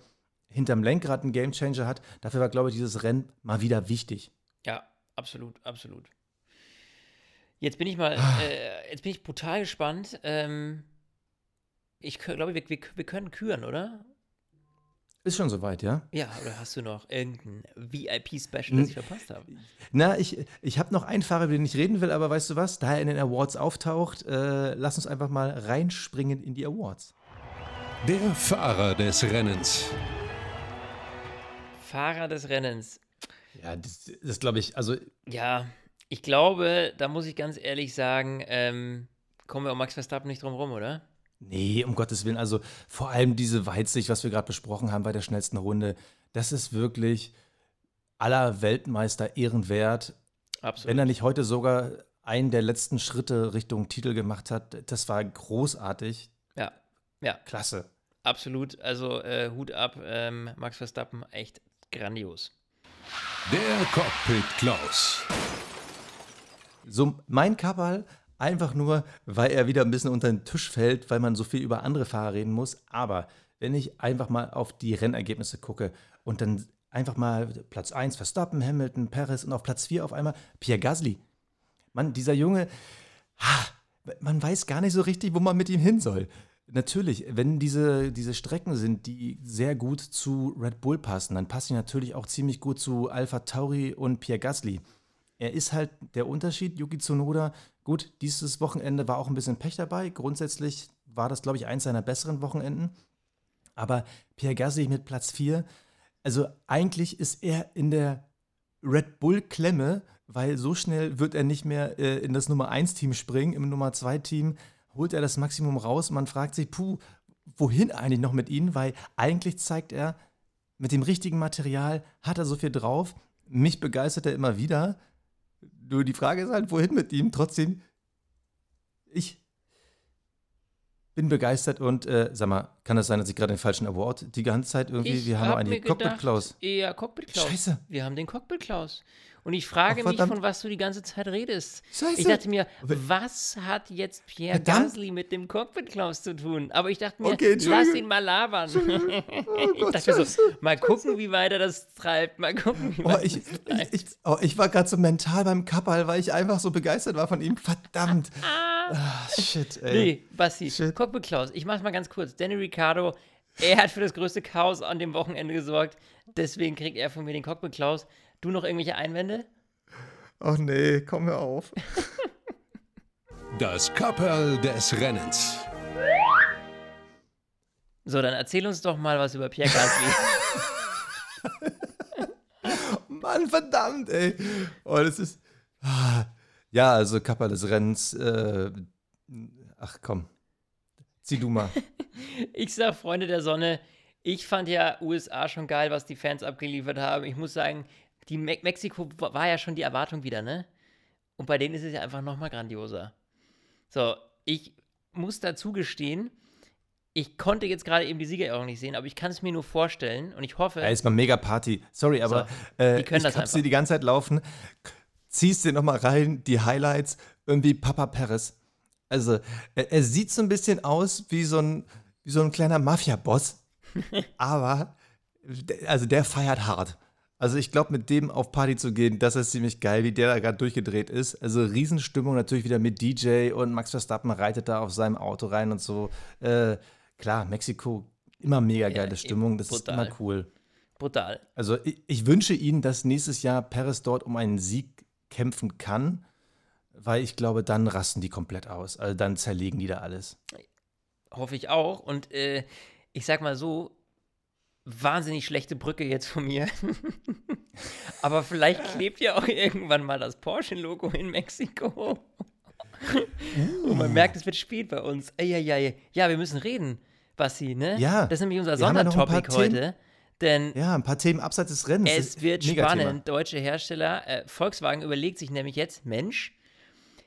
hinterm Lenkrad einen Gamechanger hat. Dafür war, glaube ich, dieses Rennen mal wieder wichtig. Ja, absolut, absolut. Jetzt bin ich mal, ah. äh, jetzt bin ich brutal gespannt. Ähm, ich glaube, wir, wir, wir können küren, oder? Ist schon soweit, ja? Ja, oder hast du noch irgendein VIP-Special, das ich verpasst habe? Na, ich, ich habe noch einen Fahrer, über den ich reden will, aber weißt du was? Da er in den Awards auftaucht, äh, lass uns einfach mal reinspringen in die Awards. Der Fahrer des Rennens. Fahrer des Rennens. Ja, das, das glaube ich, also. Ja, ich glaube, da muss ich ganz ehrlich sagen, ähm, kommen wir um Max Verstappen nicht drum rum, oder? Nee, um Gottes Willen. Also vor allem diese Weitsicht, was wir gerade besprochen haben bei der schnellsten Runde, das ist wirklich aller Weltmeister ehrenwert. Absolut. Wenn er nicht heute sogar einen der letzten Schritte Richtung Titel gemacht hat, das war großartig. Ja, ja. Klasse. Absolut. Also äh, Hut ab, ähm, Max Verstappen, echt grandios. Der Cockpit Klaus. So, mein Kabal Einfach nur, weil er wieder ein bisschen unter den Tisch fällt, weil man so viel über andere Fahrer reden muss. Aber wenn ich einfach mal auf die Rennergebnisse gucke und dann einfach mal Platz 1 Verstappen, Hamilton, Perez und auf Platz 4 auf einmal Pierre Gasly. Mann, dieser Junge, man weiß gar nicht so richtig, wo man mit ihm hin soll. Natürlich, wenn diese, diese Strecken sind, die sehr gut zu Red Bull passen, dann passen die natürlich auch ziemlich gut zu Alpha Tauri und Pierre Gasly. Er ist halt der Unterschied, Yuki Tsunoda Gut, dieses Wochenende war auch ein bisschen Pech dabei. Grundsätzlich war das, glaube ich, eins seiner besseren Wochenenden. Aber Pierre Gasly mit Platz 4, also eigentlich ist er in der Red Bull-Klemme, weil so schnell wird er nicht mehr äh, in das Nummer 1-Team springen. Im Nummer 2-Team holt er das Maximum raus. Man fragt sich, puh, wohin eigentlich noch mit ihm? Weil eigentlich zeigt er, mit dem richtigen Material hat er so viel drauf. Mich begeistert er immer wieder. Nur die Frage ist halt, wohin mit ihm? Trotzdem, ich bin begeistert und äh, sag mal, kann das sein, dass ich gerade den falschen Award die ganze Zeit irgendwie, ich wir haben hab Cockpit Klaus. Ja, Cockpit Klaus. Scheiße. Wir haben den Cockpit Klaus. Und ich frage Ach, mich, von was du die ganze Zeit redest. Scheiße. Ich dachte mir, was hat jetzt Pierre verdammt. Gasly mit dem Cockpit Klaus zu tun? Aber ich dachte mir, okay, lass ihn mal labern. Oh ich dachte mir so, mal gucken, wie weit er das treibt. Mal gucken, wie oh, ich, ich, ich, oh, ich, war gerade so mental beim Kappal, weil ich einfach so begeistert war von ihm. Verdammt. ah, shit, ey. Nee, Basti, shit. Cockpit Klaus, ich mach's mal ganz kurz. Danny Ricciardo, er hat für das größte Chaos an dem Wochenende gesorgt. Deswegen kriegt er von mir den Cockpit Klaus. Du noch irgendwelche Einwände? Ach nee, komm mir auf. Das Kapperl des Rennens. So, dann erzähl uns doch mal was über Pierre Gasly. Mann, verdammt, ey. Oh, das ist. Ah. Ja, also Kapperl des Rennens. Äh, ach komm. Zieh du mal. ich sag, Freunde der Sonne, ich fand ja USA schon geil, was die Fans abgeliefert haben. Ich muss sagen, die Me Mexiko war ja schon die Erwartung wieder, ne? Und bei denen ist es ja einfach nochmal grandioser. So, ich muss dazu gestehen, ich konnte jetzt gerade eben die Siegerehrung nicht sehen, aber ich kann es mir nur vorstellen und ich hoffe. Ja, ist mal mega Party. Sorry, aber so, äh, ich das hab's dir die ganze Zeit laufen. Ziehst dir nochmal rein, die Highlights, irgendwie Papa Perez. Also, er, er, sieht so ein bisschen aus wie so ein, wie so ein kleiner Mafia-Boss. aber, also der feiert hart. Also ich glaube, mit dem auf Party zu gehen, das ist ziemlich geil, wie der da gerade durchgedreht ist. Also Riesenstimmung natürlich wieder mit DJ und Max Verstappen reitet da auf seinem Auto rein und so. Äh, klar, Mexiko, immer mega geile ja, Stimmung, das brutal. ist immer cool. Brutal. Also ich, ich, wünsche Ihnen, dass nächstes Jahr Perez dort um einen Sieg kämpfen kann, weil ich glaube, dann rasten die komplett aus. Also dann zerlegen die da alles. Hoffe ich auch. Und äh, ich sag mal so, wahnsinnig schlechte Brücke jetzt von mir. Aber vielleicht klebt ja auch irgendwann mal das Porsche-Logo in Mexiko. Uh. Und man merkt, es wird spät bei uns. Eieiei. Ja, wir müssen reden, Basti, ne? Ja. Das ist nämlich unser Sondertopic ja heute. Denn ja, ein paar Themen abseits des Rennens. Es wird spannend. Deutsche Hersteller, äh, Volkswagen überlegt sich nämlich jetzt, Mensch,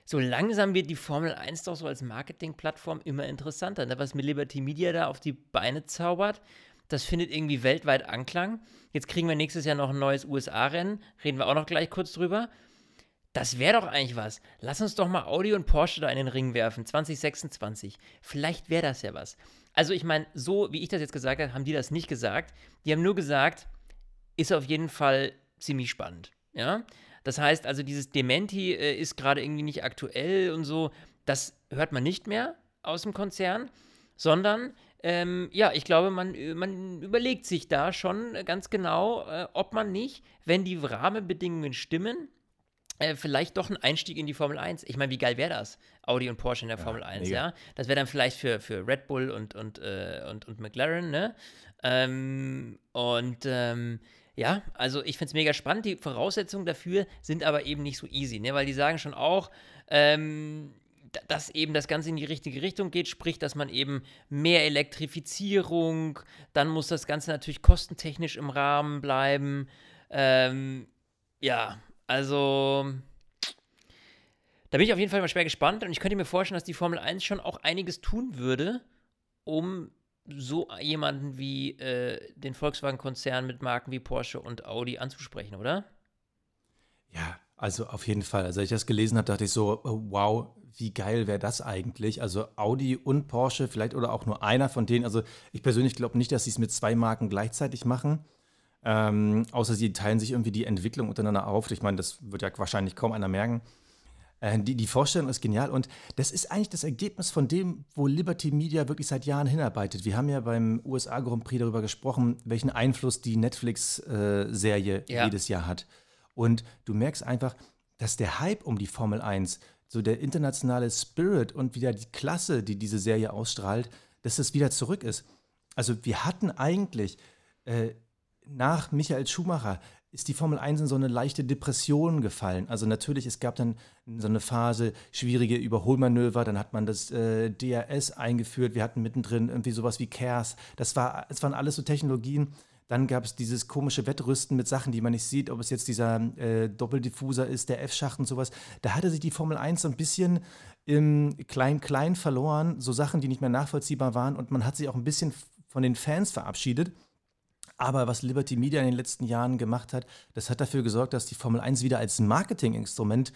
so langsam wird die Formel 1 doch so als Marketingplattform immer interessanter. Ne? Was mit Liberty Media da auf die Beine zaubert, das findet irgendwie weltweit Anklang. Jetzt kriegen wir nächstes Jahr noch ein neues USA-Rennen. Reden wir auch noch gleich kurz drüber. Das wäre doch eigentlich was. Lass uns doch mal Audi und Porsche da in den Ring werfen, 2026. Vielleicht wäre das ja was. Also ich meine, so wie ich das jetzt gesagt habe, haben die das nicht gesagt. Die haben nur gesagt, ist auf jeden Fall ziemlich spannend. Ja? Das heißt also, dieses Dementi äh, ist gerade irgendwie nicht aktuell und so. Das hört man nicht mehr aus dem Konzern, sondern ähm, ja, ich glaube, man, man überlegt sich da schon ganz genau, äh, ob man nicht, wenn die Rahmenbedingungen stimmen, äh, vielleicht doch ein Einstieg in die Formel 1. Ich meine, wie geil wäre das? Audi und Porsche in der ja, Formel 1, mega. ja? Das wäre dann vielleicht für, für Red Bull und, und, äh, und, und McLaren, ne? Ähm, und ähm, ja, also ich finde es mega spannend. Die Voraussetzungen dafür sind aber eben nicht so easy, ne? Weil die sagen schon auch, ähm, dass eben das Ganze in die richtige Richtung geht, sprich, dass man eben mehr Elektrifizierung, dann muss das Ganze natürlich kostentechnisch im Rahmen bleiben. Ähm, ja, also da bin ich auf jeden Fall mal schwer gespannt und ich könnte mir vorstellen, dass die Formel 1 schon auch einiges tun würde, um so jemanden wie äh, den Volkswagen-Konzern mit Marken wie Porsche und Audi anzusprechen, oder? Ja, also auf jeden Fall. Also als ich das gelesen habe, dachte ich so, oh, wow, wie geil wäre das eigentlich? Also Audi und Porsche, vielleicht oder auch nur einer von denen. Also ich persönlich glaube nicht, dass sie es mit zwei Marken gleichzeitig machen. Ähm, außer sie teilen sich irgendwie die Entwicklung untereinander auf. Ich meine, das wird ja wahrscheinlich kaum einer merken. Äh, die, die Vorstellung ist genial und das ist eigentlich das Ergebnis von dem, wo Liberty Media wirklich seit Jahren hinarbeitet. Wir haben ja beim USA Grand Prix darüber gesprochen, welchen Einfluss die Netflix-Serie äh, ja. jedes Jahr hat. Und du merkst einfach, dass der Hype um die Formel 1, so der internationale Spirit und wieder die Klasse, die diese Serie ausstrahlt, dass das wieder zurück ist. Also wir hatten eigentlich äh, nach Michael Schumacher ist die Formel 1 in so eine leichte Depression gefallen. Also natürlich, es gab dann so eine Phase, schwierige Überholmanöver, dann hat man das äh, DRS eingeführt, wir hatten mittendrin irgendwie sowas wie CARES. Das, war, das waren alles so Technologien. Dann gab es dieses komische Wettrüsten mit Sachen, die man nicht sieht, ob es jetzt dieser äh, Doppeldiffuser ist, der F-Schacht und sowas. Da hatte sich die Formel 1 so ein bisschen im Klein-Klein verloren, so Sachen, die nicht mehr nachvollziehbar waren und man hat sich auch ein bisschen von den Fans verabschiedet. Aber was Liberty Media in den letzten Jahren gemacht hat, das hat dafür gesorgt, dass die Formel 1 wieder als Marketinginstrument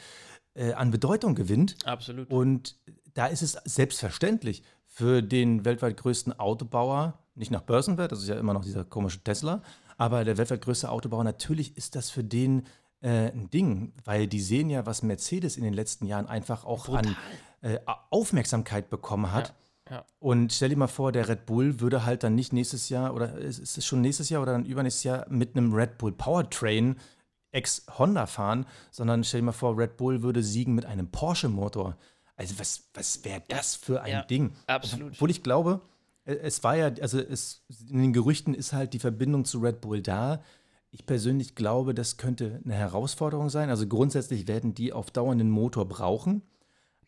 äh, an Bedeutung gewinnt. Absolut. Und da ist es selbstverständlich für den weltweit größten Autobauer, nicht nach Börsenwert, das ist ja immer noch dieser komische Tesla, aber der weltweit größte Autobauer, natürlich ist das für den äh, ein Ding, weil die sehen ja, was Mercedes in den letzten Jahren einfach auch Brutal. an äh, Aufmerksamkeit bekommen hat. Ja. Ja. Und stell dir mal vor, der Red Bull würde halt dann nicht nächstes Jahr oder ist es schon nächstes Jahr oder dann übernächstes Jahr mit einem Red Bull Powertrain ex-Honda fahren, sondern stell dir mal vor, Red Bull würde siegen mit einem Porsche-Motor. Also was, was wäre das für ein ja, Ding? Absolut. Obwohl ich glaube, äh, es war ja, also es, in den Gerüchten ist halt die Verbindung zu Red Bull da. Ich persönlich glaube, das könnte eine Herausforderung sein. Also grundsätzlich werden die auf Dauer einen Motor brauchen.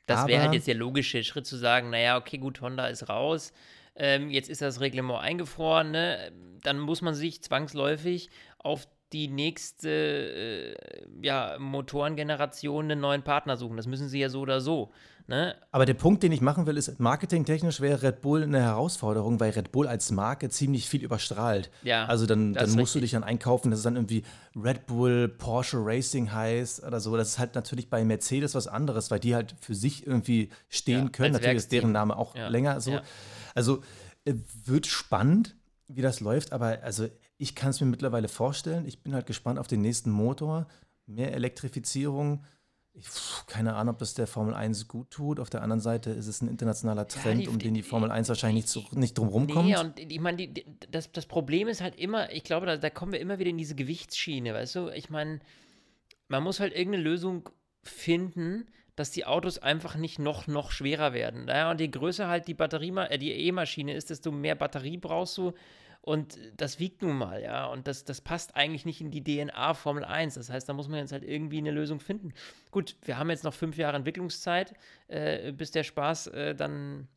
Das wäre halt jetzt der logische Schritt zu sagen, naja, okay, gut, Honda ist raus, ähm, jetzt ist das Reglement eingefroren, ne? dann muss man sich zwangsläufig auf die nächste äh, ja, Motorengeneration einen neuen Partner suchen. Das müssen sie ja so oder so. Ne? Aber der Punkt, den ich machen will, ist, marketingtechnisch wäre Red Bull eine Herausforderung, weil Red Bull als Marke ziemlich viel überstrahlt. Ja, also dann, dann musst richtig. du dich dann einkaufen, dass es dann irgendwie Red Bull Porsche Racing heißt oder so. Das ist halt natürlich bei Mercedes was anderes, weil die halt für sich irgendwie stehen ja, können. Natürlich ist deren Name auch ja. länger so. Also äh, wird spannend, wie das läuft, aber also ich kann es mir mittlerweile vorstellen. Ich bin halt gespannt auf den nächsten Motor. Mehr Elektrifizierung. Ich, keine Ahnung, ob das der Formel 1 gut tut. Auf der anderen Seite ist es ein internationaler Trend, ja, die, um den die Formel 1 wahrscheinlich nicht, so, nicht drum rumkommt. Nee, und ich meine, das, das Problem ist halt immer, ich glaube, da, da kommen wir immer wieder in diese Gewichtsschiene, weißt du? Ich meine, man muss halt irgendeine Lösung finden, dass die Autos einfach nicht noch, noch schwerer werden. Naja, und je größer halt die Batterie, äh, die E-Maschine ist, desto mehr Batterie brauchst du, und das wiegt nun mal, ja. Und das, das passt eigentlich nicht in die DNA Formel 1. Das heißt, da muss man jetzt halt irgendwie eine Lösung finden. Gut, wir haben jetzt noch fünf Jahre Entwicklungszeit, äh, bis der Spaß äh, dann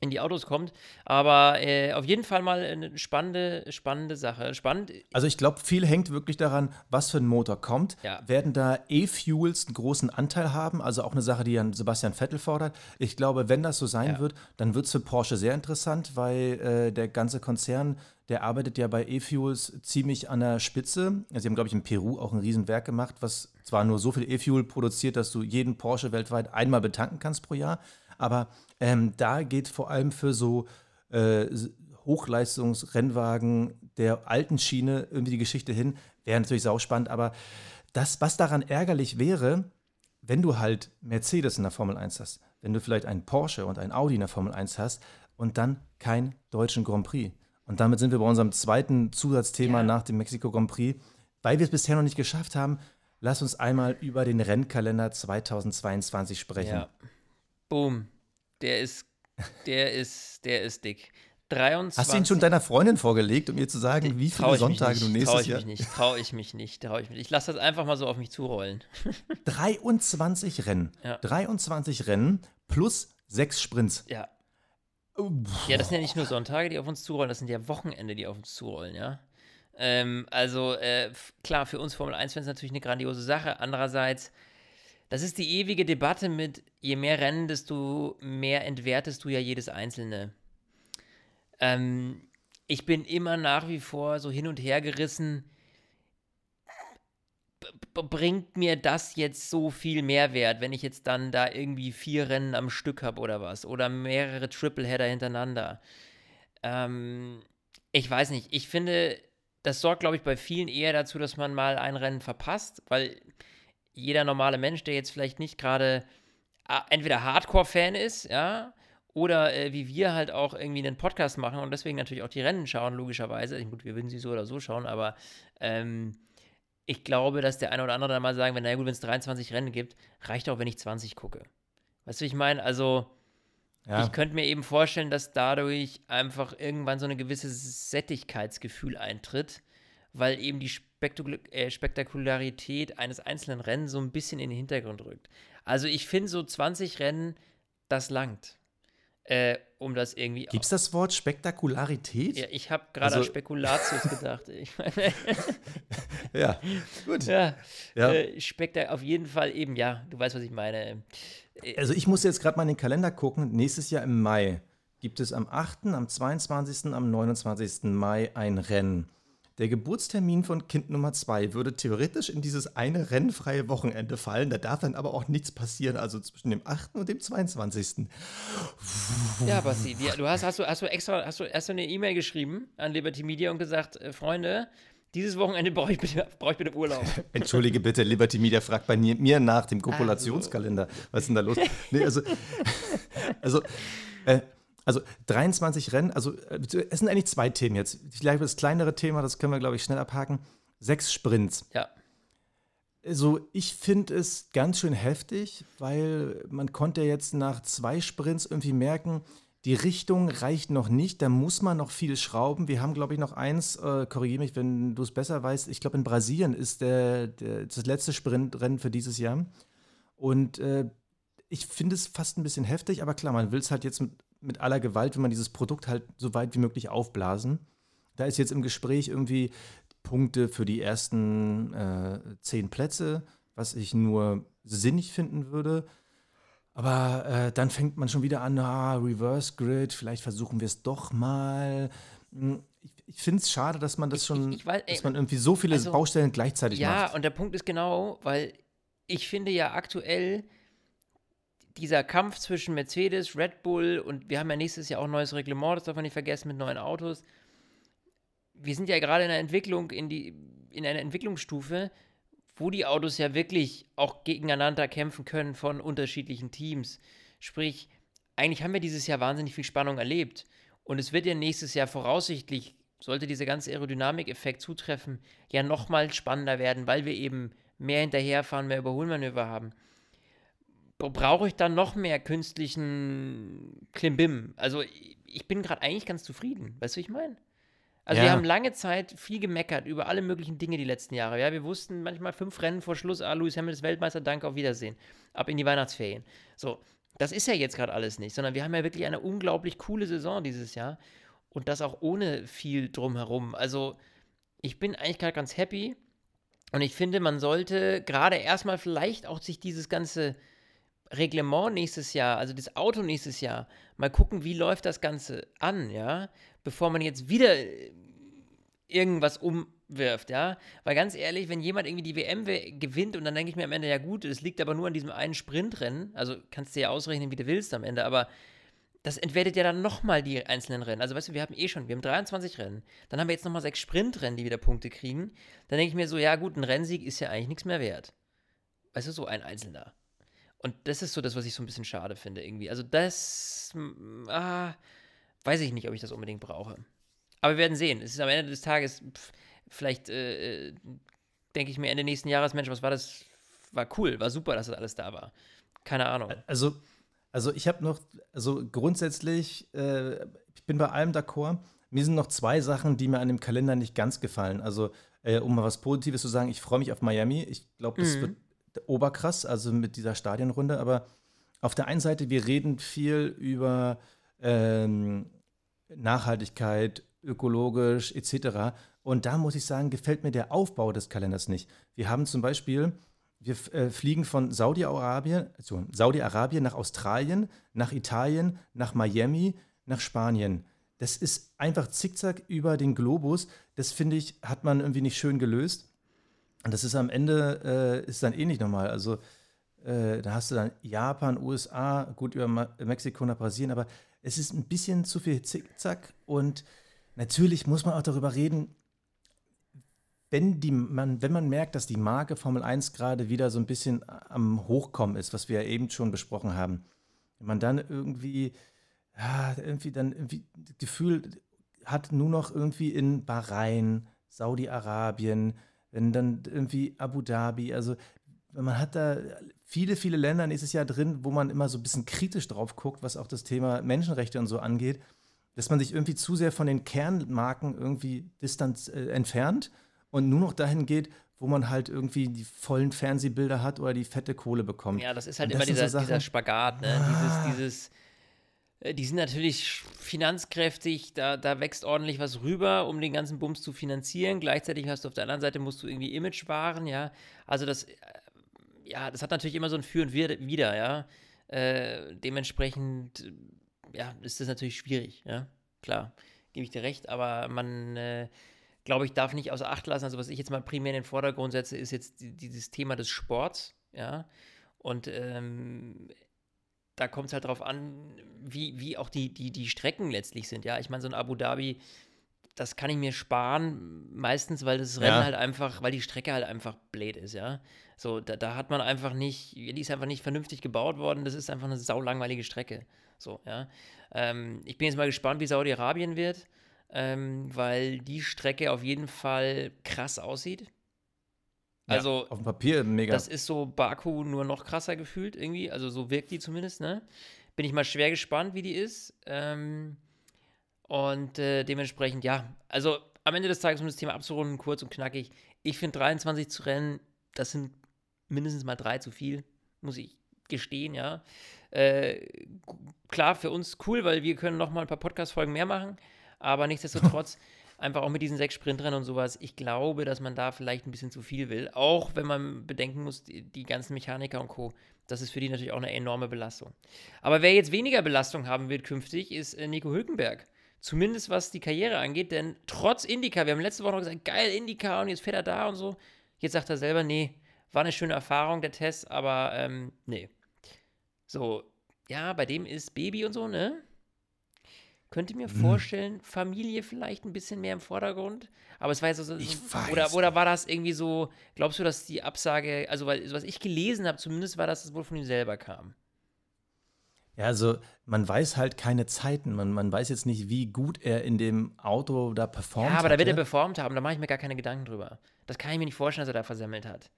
in die Autos kommt. Aber äh, auf jeden Fall mal eine spannende, spannende Sache. Spannend. Also ich glaube, viel hängt wirklich daran, was für ein Motor kommt. Ja. Werden da E-Fuels einen großen Anteil haben? Also auch eine Sache, die Jan Sebastian Vettel fordert. Ich glaube, wenn das so sein ja. wird, dann wird es für Porsche sehr interessant, weil äh, der ganze Konzern, der arbeitet ja bei E-Fuels ziemlich an der Spitze. Sie haben, glaube ich, in Peru auch ein Riesenwerk gemacht, was zwar nur so viel E-Fuel produziert, dass du jeden Porsche weltweit einmal betanken kannst pro Jahr. Aber ähm, da geht vor allem für so äh, Hochleistungsrennwagen der alten Schiene irgendwie die Geschichte hin. Wäre natürlich sauspannend, aber das, was daran ärgerlich wäre, wenn du halt Mercedes in der Formel 1 hast, wenn du vielleicht einen Porsche und einen Audi in der Formel 1 hast und dann kein deutschen Grand Prix. Und damit sind wir bei unserem zweiten Zusatzthema ja. nach dem Mexiko Grand Prix. Weil wir es bisher noch nicht geschafft haben, lass uns einmal über den Rennkalender 2022 sprechen. Ja. Boom. Der ist, der ist, der ist dick. 23. Hast du ihn schon deiner Freundin vorgelegt, um ihr zu sagen, wie viele Sonntage du nächstes Jahr? Traue ich mich nicht, traue ich mich nicht. Ich lasse das einfach mal so auf mich zurollen. 23 Rennen. Ja. 23 Rennen plus sechs Sprints. Ja. Ja, das sind ja nicht nur Sonntage, die auf uns zurollen, das sind ja Wochenende, die auf uns zurollen, ja. Ähm, also, äh, klar, für uns Formel 1-Fans natürlich eine grandiose Sache. Andererseits, das ist die ewige Debatte mit, je mehr Rennen, desto mehr entwertest du ja jedes einzelne. Ähm, ich bin immer nach wie vor so hin und her gerissen. bringt mir das jetzt so viel Mehrwert, wenn ich jetzt dann da irgendwie vier Rennen am Stück habe oder was? Oder mehrere Tripleheader hintereinander? Ähm, ich weiß nicht. Ich finde, das sorgt, glaube ich, bei vielen eher dazu, dass man mal ein Rennen verpasst, weil jeder normale Mensch, der jetzt vielleicht nicht gerade entweder Hardcore-Fan ist, ja, oder äh, wie wir halt auch irgendwie einen Podcast machen und deswegen natürlich auch die Rennen schauen, logischerweise. Gut, wir würden sie so oder so schauen, aber ähm, ich glaube, dass der eine oder andere dann mal sagen wird, naja gut, wenn es 23 Rennen gibt, reicht auch, wenn ich 20 gucke. Weißt du, ich meine, also ja. ich könnte mir eben vorstellen, dass dadurch einfach irgendwann so eine gewisse Sättigkeitsgefühl eintritt, weil eben die Spektakul äh, Spektakularität eines einzelnen Rennens so ein bisschen in den Hintergrund rückt. Also ich finde so 20 Rennen, das langt äh, um das irgendwie. Gibt es das Wort Spektakularität? Ja, ich habe gerade also, an Spekulatius gedacht. ja, gut. Ja, ja. Äh, Spektak auf jeden Fall eben, ja, du weißt, was ich meine. Äh, also ich muss jetzt gerade mal in den Kalender gucken. Nächstes Jahr im Mai gibt es am 8., am 22., am 29. Mai ein Rennen. Der Geburtstermin von Kind Nummer zwei würde theoretisch in dieses eine rennfreie Wochenende fallen. Da darf dann aber auch nichts passieren, also zwischen dem 8. und dem 22. Ja, Basti, du hast, hast, du, hast du extra hast du erst eine E-Mail geschrieben an Liberty Media und gesagt, äh, Freunde, dieses Wochenende brauche ich, bitte, ich bitte Urlaub. Entschuldige bitte, Liberty Media fragt bei mir nach dem Kopulationskalender. Also. Was ist denn da los? Nee, also, also äh, also 23 Rennen, also äh, es sind eigentlich zwei Themen jetzt. Ich glaube, das kleinere Thema, das können wir, glaube ich, schnell abhaken. Sechs Sprints. Ja. Also ich finde es ganz schön heftig, weil man konnte jetzt nach zwei Sprints irgendwie merken, die Richtung reicht noch nicht, da muss man noch viel schrauben. Wir haben, glaube ich, noch eins, äh, korrigiere mich, wenn du es besser weißt, ich glaube, in Brasilien ist der, der, das letzte Sprintrennen für dieses Jahr. Und äh, ich finde es fast ein bisschen heftig, aber klar, man will es halt jetzt mit mit aller Gewalt will man dieses Produkt halt so weit wie möglich aufblasen. Da ist jetzt im Gespräch irgendwie Punkte für die ersten äh, zehn Plätze, was ich nur sinnig finden würde. Aber äh, dann fängt man schon wieder an, ah, Reverse Grid, vielleicht versuchen wir es doch mal. Hm, ich, ich finde es schade, dass man das schon, ich, ich weiß, ey, dass man irgendwie so viele also, Baustellen gleichzeitig ja, macht. Ja, und der Punkt ist genau, weil ich finde ja aktuell, dieser Kampf zwischen Mercedes, Red Bull und wir haben ja nächstes Jahr auch ein neues Reglement, das darf man nicht vergessen, mit neuen Autos. Wir sind ja gerade in einer Entwicklung, in, die, in einer Entwicklungsstufe, wo die Autos ja wirklich auch gegeneinander kämpfen können von unterschiedlichen Teams. Sprich, eigentlich haben wir dieses Jahr wahnsinnig viel Spannung erlebt. Und es wird ja nächstes Jahr voraussichtlich, sollte dieser ganze Aerodynamik-Effekt zutreffen, ja nochmal spannender werden, weil wir eben mehr hinterherfahren, mehr Überholmanöver haben brauche ich dann noch mehr künstlichen Klimbim. Also ich bin gerade eigentlich ganz zufrieden. Weißt du, wie ich meine? Also ja. wir haben lange Zeit viel gemeckert über alle möglichen Dinge die letzten Jahre. Ja, wir wussten manchmal fünf Rennen vor Schluss, ah, Lewis Hamilton ist Weltmeister, danke, auf Wiedersehen. Ab in die Weihnachtsferien. So, das ist ja jetzt gerade alles nicht, sondern wir haben ja wirklich eine unglaublich coole Saison dieses Jahr und das auch ohne viel drumherum. Also ich bin eigentlich gerade ganz happy und ich finde, man sollte gerade erstmal vielleicht auch sich dieses ganze Reglement nächstes Jahr, also das Auto nächstes Jahr, mal gucken, wie läuft das Ganze an, ja, bevor man jetzt wieder äh, irgendwas umwirft, ja. Weil ganz ehrlich, wenn jemand irgendwie die WM gewinnt und dann denke ich mir am Ende, ja gut, es liegt aber nur an diesem einen Sprintrennen, also kannst du ja ausrechnen, wie du willst am Ende, aber das entwertet ja dann nochmal die einzelnen Rennen. Also weißt du, wir haben eh schon, wir haben 23 Rennen, dann haben wir jetzt nochmal sechs Sprintrennen, die wieder Punkte kriegen. Dann denke ich mir so, ja gut, ein Rennsieg ist ja eigentlich nichts mehr wert. Weißt du, so ein Einzelner. Und das ist so das, was ich so ein bisschen schade finde irgendwie. Also das, ah, weiß ich nicht, ob ich das unbedingt brauche. Aber wir werden sehen. Es ist am Ende des Tages, pff, vielleicht äh, äh, denke ich mir Ende nächsten Jahres, Mensch, was war das? War cool, war super, dass das alles da war. Keine Ahnung. Also, also ich habe noch, also grundsätzlich, äh, ich bin bei allem d'accord. Mir sind noch zwei Sachen, die mir an dem Kalender nicht ganz gefallen. Also, äh, um mal was Positives zu sagen, ich freue mich auf Miami. Ich glaube, das mhm. wird oberkrass, also mit dieser Stadionrunde. Aber auf der einen Seite, wir reden viel über ähm, Nachhaltigkeit, ökologisch etc. Und da muss ich sagen, gefällt mir der Aufbau des Kalenders nicht. Wir haben zum Beispiel, wir äh, fliegen von Saudi-Arabien, also Saudi-Arabien nach Australien, nach Italien, nach Miami, nach Spanien. Das ist einfach zickzack über den Globus. Das finde ich, hat man irgendwie nicht schön gelöst. Und das ist am Ende, äh, ist dann eh nicht normal. Also äh, da hast du dann Japan, USA, gut über Ma Mexiko nach Brasilien, aber es ist ein bisschen zu viel Zickzack und natürlich muss man auch darüber reden, wenn, die, man, wenn man merkt, dass die Marke Formel 1 gerade wieder so ein bisschen am Hochkommen ist, was wir ja eben schon besprochen haben, wenn man dann irgendwie, ja, irgendwie dann irgendwie das Gefühl hat, nur noch irgendwie in Bahrain, Saudi-Arabien, wenn dann irgendwie Abu Dhabi, also man hat da viele, viele Länder nächstes Jahr drin, wo man immer so ein bisschen kritisch drauf guckt, was auch das Thema Menschenrechte und so angeht, dass man sich irgendwie zu sehr von den Kernmarken irgendwie distanz äh, entfernt und nur noch dahin geht, wo man halt irgendwie die vollen Fernsehbilder hat oder die fette Kohle bekommt. Ja, das ist halt und immer dieser, so dieser Spagat, ne? Ah. Dieses, dieses die sind natürlich finanzkräftig, da, da wächst ordentlich was rüber, um den ganzen Bums zu finanzieren. Gleichzeitig hast du auf der anderen Seite musst du irgendwie Image wahren, ja. Also das äh, ja, das hat natürlich immer so ein Für und Wider, ja. Äh, dementsprechend, ja, ist das natürlich schwierig, ja. Klar, gebe ich dir recht, aber man, äh, glaube ich, darf nicht außer Acht lassen. Also, was ich jetzt mal primär in den Vordergrund setze, ist jetzt dieses Thema des Sports, ja. Und ähm, da kommt es halt darauf an, wie, wie auch die, die, die Strecken letztlich sind, ja. Ich meine, so ein Abu Dhabi das kann ich mir sparen, meistens, weil das Rennen ja. halt einfach, weil die Strecke halt einfach blöd ist, ja. So, da, da hat man einfach nicht, die ist einfach nicht vernünftig gebaut worden, das ist einfach eine saulangweilige Strecke. So, ja. Ähm, ich bin jetzt mal gespannt, wie Saudi-Arabien wird, ähm, weil die Strecke auf jeden Fall krass aussieht. Also, ja, auf dem Papier mega. Das ist so Baku nur noch krasser gefühlt irgendwie, also so wirkt die zumindest, ne? Bin ich mal schwer gespannt, wie die ist. Ähm, und äh, dementsprechend, ja, also am Ende des Tages, um das Thema abzurunden, kurz und knackig, ich finde 23 zu rennen, das sind mindestens mal drei zu viel, muss ich gestehen, ja. Äh, klar, für uns cool, weil wir können noch mal ein paar Podcast-Folgen mehr machen, aber nichtsdestotrotz einfach auch mit diesen sechs Sprintrennen und sowas, ich glaube, dass man da vielleicht ein bisschen zu viel will, auch wenn man bedenken muss, die, die ganzen Mechaniker und Co., das ist für die natürlich auch eine enorme Belastung. Aber wer jetzt weniger Belastung haben wird künftig, ist äh, Nico Hülkenberg. Zumindest was die Karriere angeht, denn trotz Indica, wir haben letzte Woche noch gesagt, geil, Indica und jetzt fährt er da und so. Jetzt sagt er selber, nee, war eine schöne Erfahrung, der Test, aber ähm, nee. So, ja, bei dem ist Baby und so, ne? Könnte mir hm. vorstellen, Familie vielleicht ein bisschen mehr im Vordergrund. Aber es war jetzt so. Ich weiß. Oder, oder war das irgendwie so, glaubst du, dass die Absage, also weil, was ich gelesen habe, zumindest war das, das wohl von ihm selber kam. Ja, also man weiß halt keine Zeiten. Man, man weiß jetzt nicht, wie gut er in dem Auto da performt. Ja, aber da wird er performt haben, da mache ich mir gar keine Gedanken drüber. Das kann ich mir nicht vorstellen, dass er da versemmelt hat.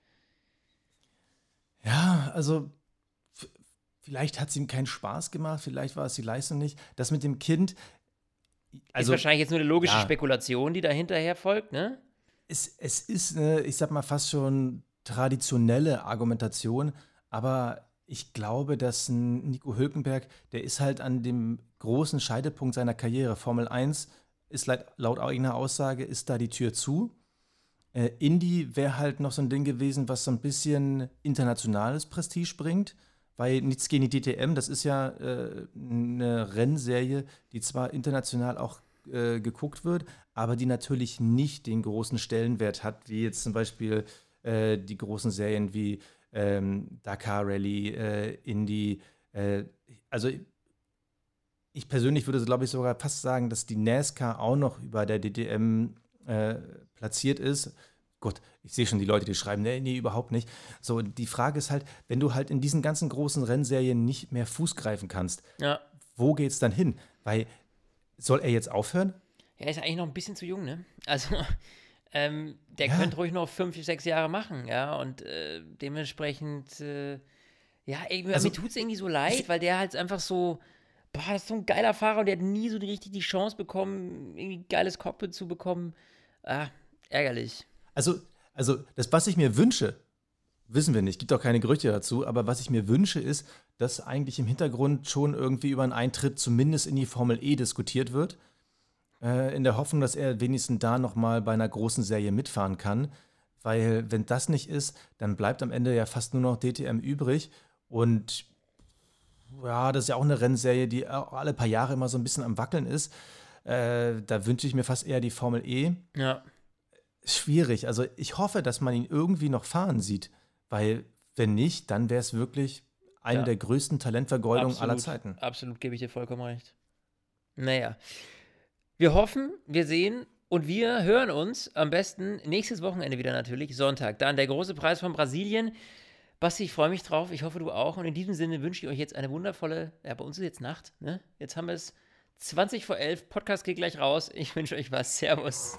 Ja, also vielleicht hat es ihm keinen Spaß gemacht, vielleicht war es die Leistung nicht. Das mit dem Kind. Also, ist wahrscheinlich jetzt nur eine logische ja, Spekulation, die da hinterher folgt, ne? Es, es ist eine, ich sag mal, fast schon traditionelle Argumentation, aber ich glaube, dass Nico Hülkenberg, der ist halt an dem großen Scheidepunkt seiner Karriere. Formel 1 ist laut eigener Aussage, ist da die Tür zu. Äh, Indy wäre halt noch so ein Ding gewesen, was so ein bisschen internationales Prestige bringt, weil nichts DTM, das ist ja äh, eine Rennserie, die zwar international auch äh, geguckt wird, aber die natürlich nicht den großen Stellenwert hat, wie jetzt zum Beispiel äh, die großen Serien wie ähm, Dakar Rally, äh, Indy. Äh, also ich persönlich würde, glaube ich, sogar fast sagen, dass die NASCAR auch noch über der DTM äh, platziert ist. Gott, ich sehe schon die Leute, die schreiben, nee, nee, überhaupt nicht. So, die Frage ist halt, wenn du halt in diesen ganzen großen Rennserien nicht mehr Fuß greifen kannst, ja. wo es dann hin? Weil Soll er jetzt aufhören? Ja, ist eigentlich noch ein bisschen zu jung, ne? Also, ähm, der ja. könnte ruhig noch fünf, sechs Jahre machen, ja, und äh, dementsprechend, äh, ja, ey, also, mir tut es irgendwie so leid, weil der halt einfach so, boah, das ist so ein geiler Fahrer und der hat nie so richtig die Chance bekommen, irgendwie ein geiles Cockpit zu bekommen. Ah, ärgerlich. Also, also das, was ich mir wünsche, wissen wir nicht, gibt auch keine Gerüchte dazu, aber was ich mir wünsche, ist, dass eigentlich im Hintergrund schon irgendwie über einen Eintritt zumindest in die Formel E diskutiert wird. Äh, in der Hoffnung, dass er wenigstens da nochmal bei einer großen Serie mitfahren kann. Weil, wenn das nicht ist, dann bleibt am Ende ja fast nur noch DTM übrig. Und ja, das ist ja auch eine Rennserie, die auch alle paar Jahre immer so ein bisschen am Wackeln ist. Äh, da wünsche ich mir fast eher die Formel E. Ja. Schwierig. Also ich hoffe, dass man ihn irgendwie noch fahren sieht, weil wenn nicht, dann wäre es wirklich eine ja. der größten Talentvergeudungen aller Zeiten. Absolut, gebe ich dir vollkommen recht. Naja. Wir hoffen, wir sehen und wir hören uns am besten nächstes Wochenende wieder natürlich, Sonntag. Dann der große Preis von Brasilien. Basti, ich freue mich drauf. Ich hoffe, du auch. Und in diesem Sinne wünsche ich euch jetzt eine wundervolle, ja, bei uns ist jetzt Nacht, ne? Jetzt haben wir es 20 vor 11. Podcast geht gleich raus. Ich wünsche euch was. Servus.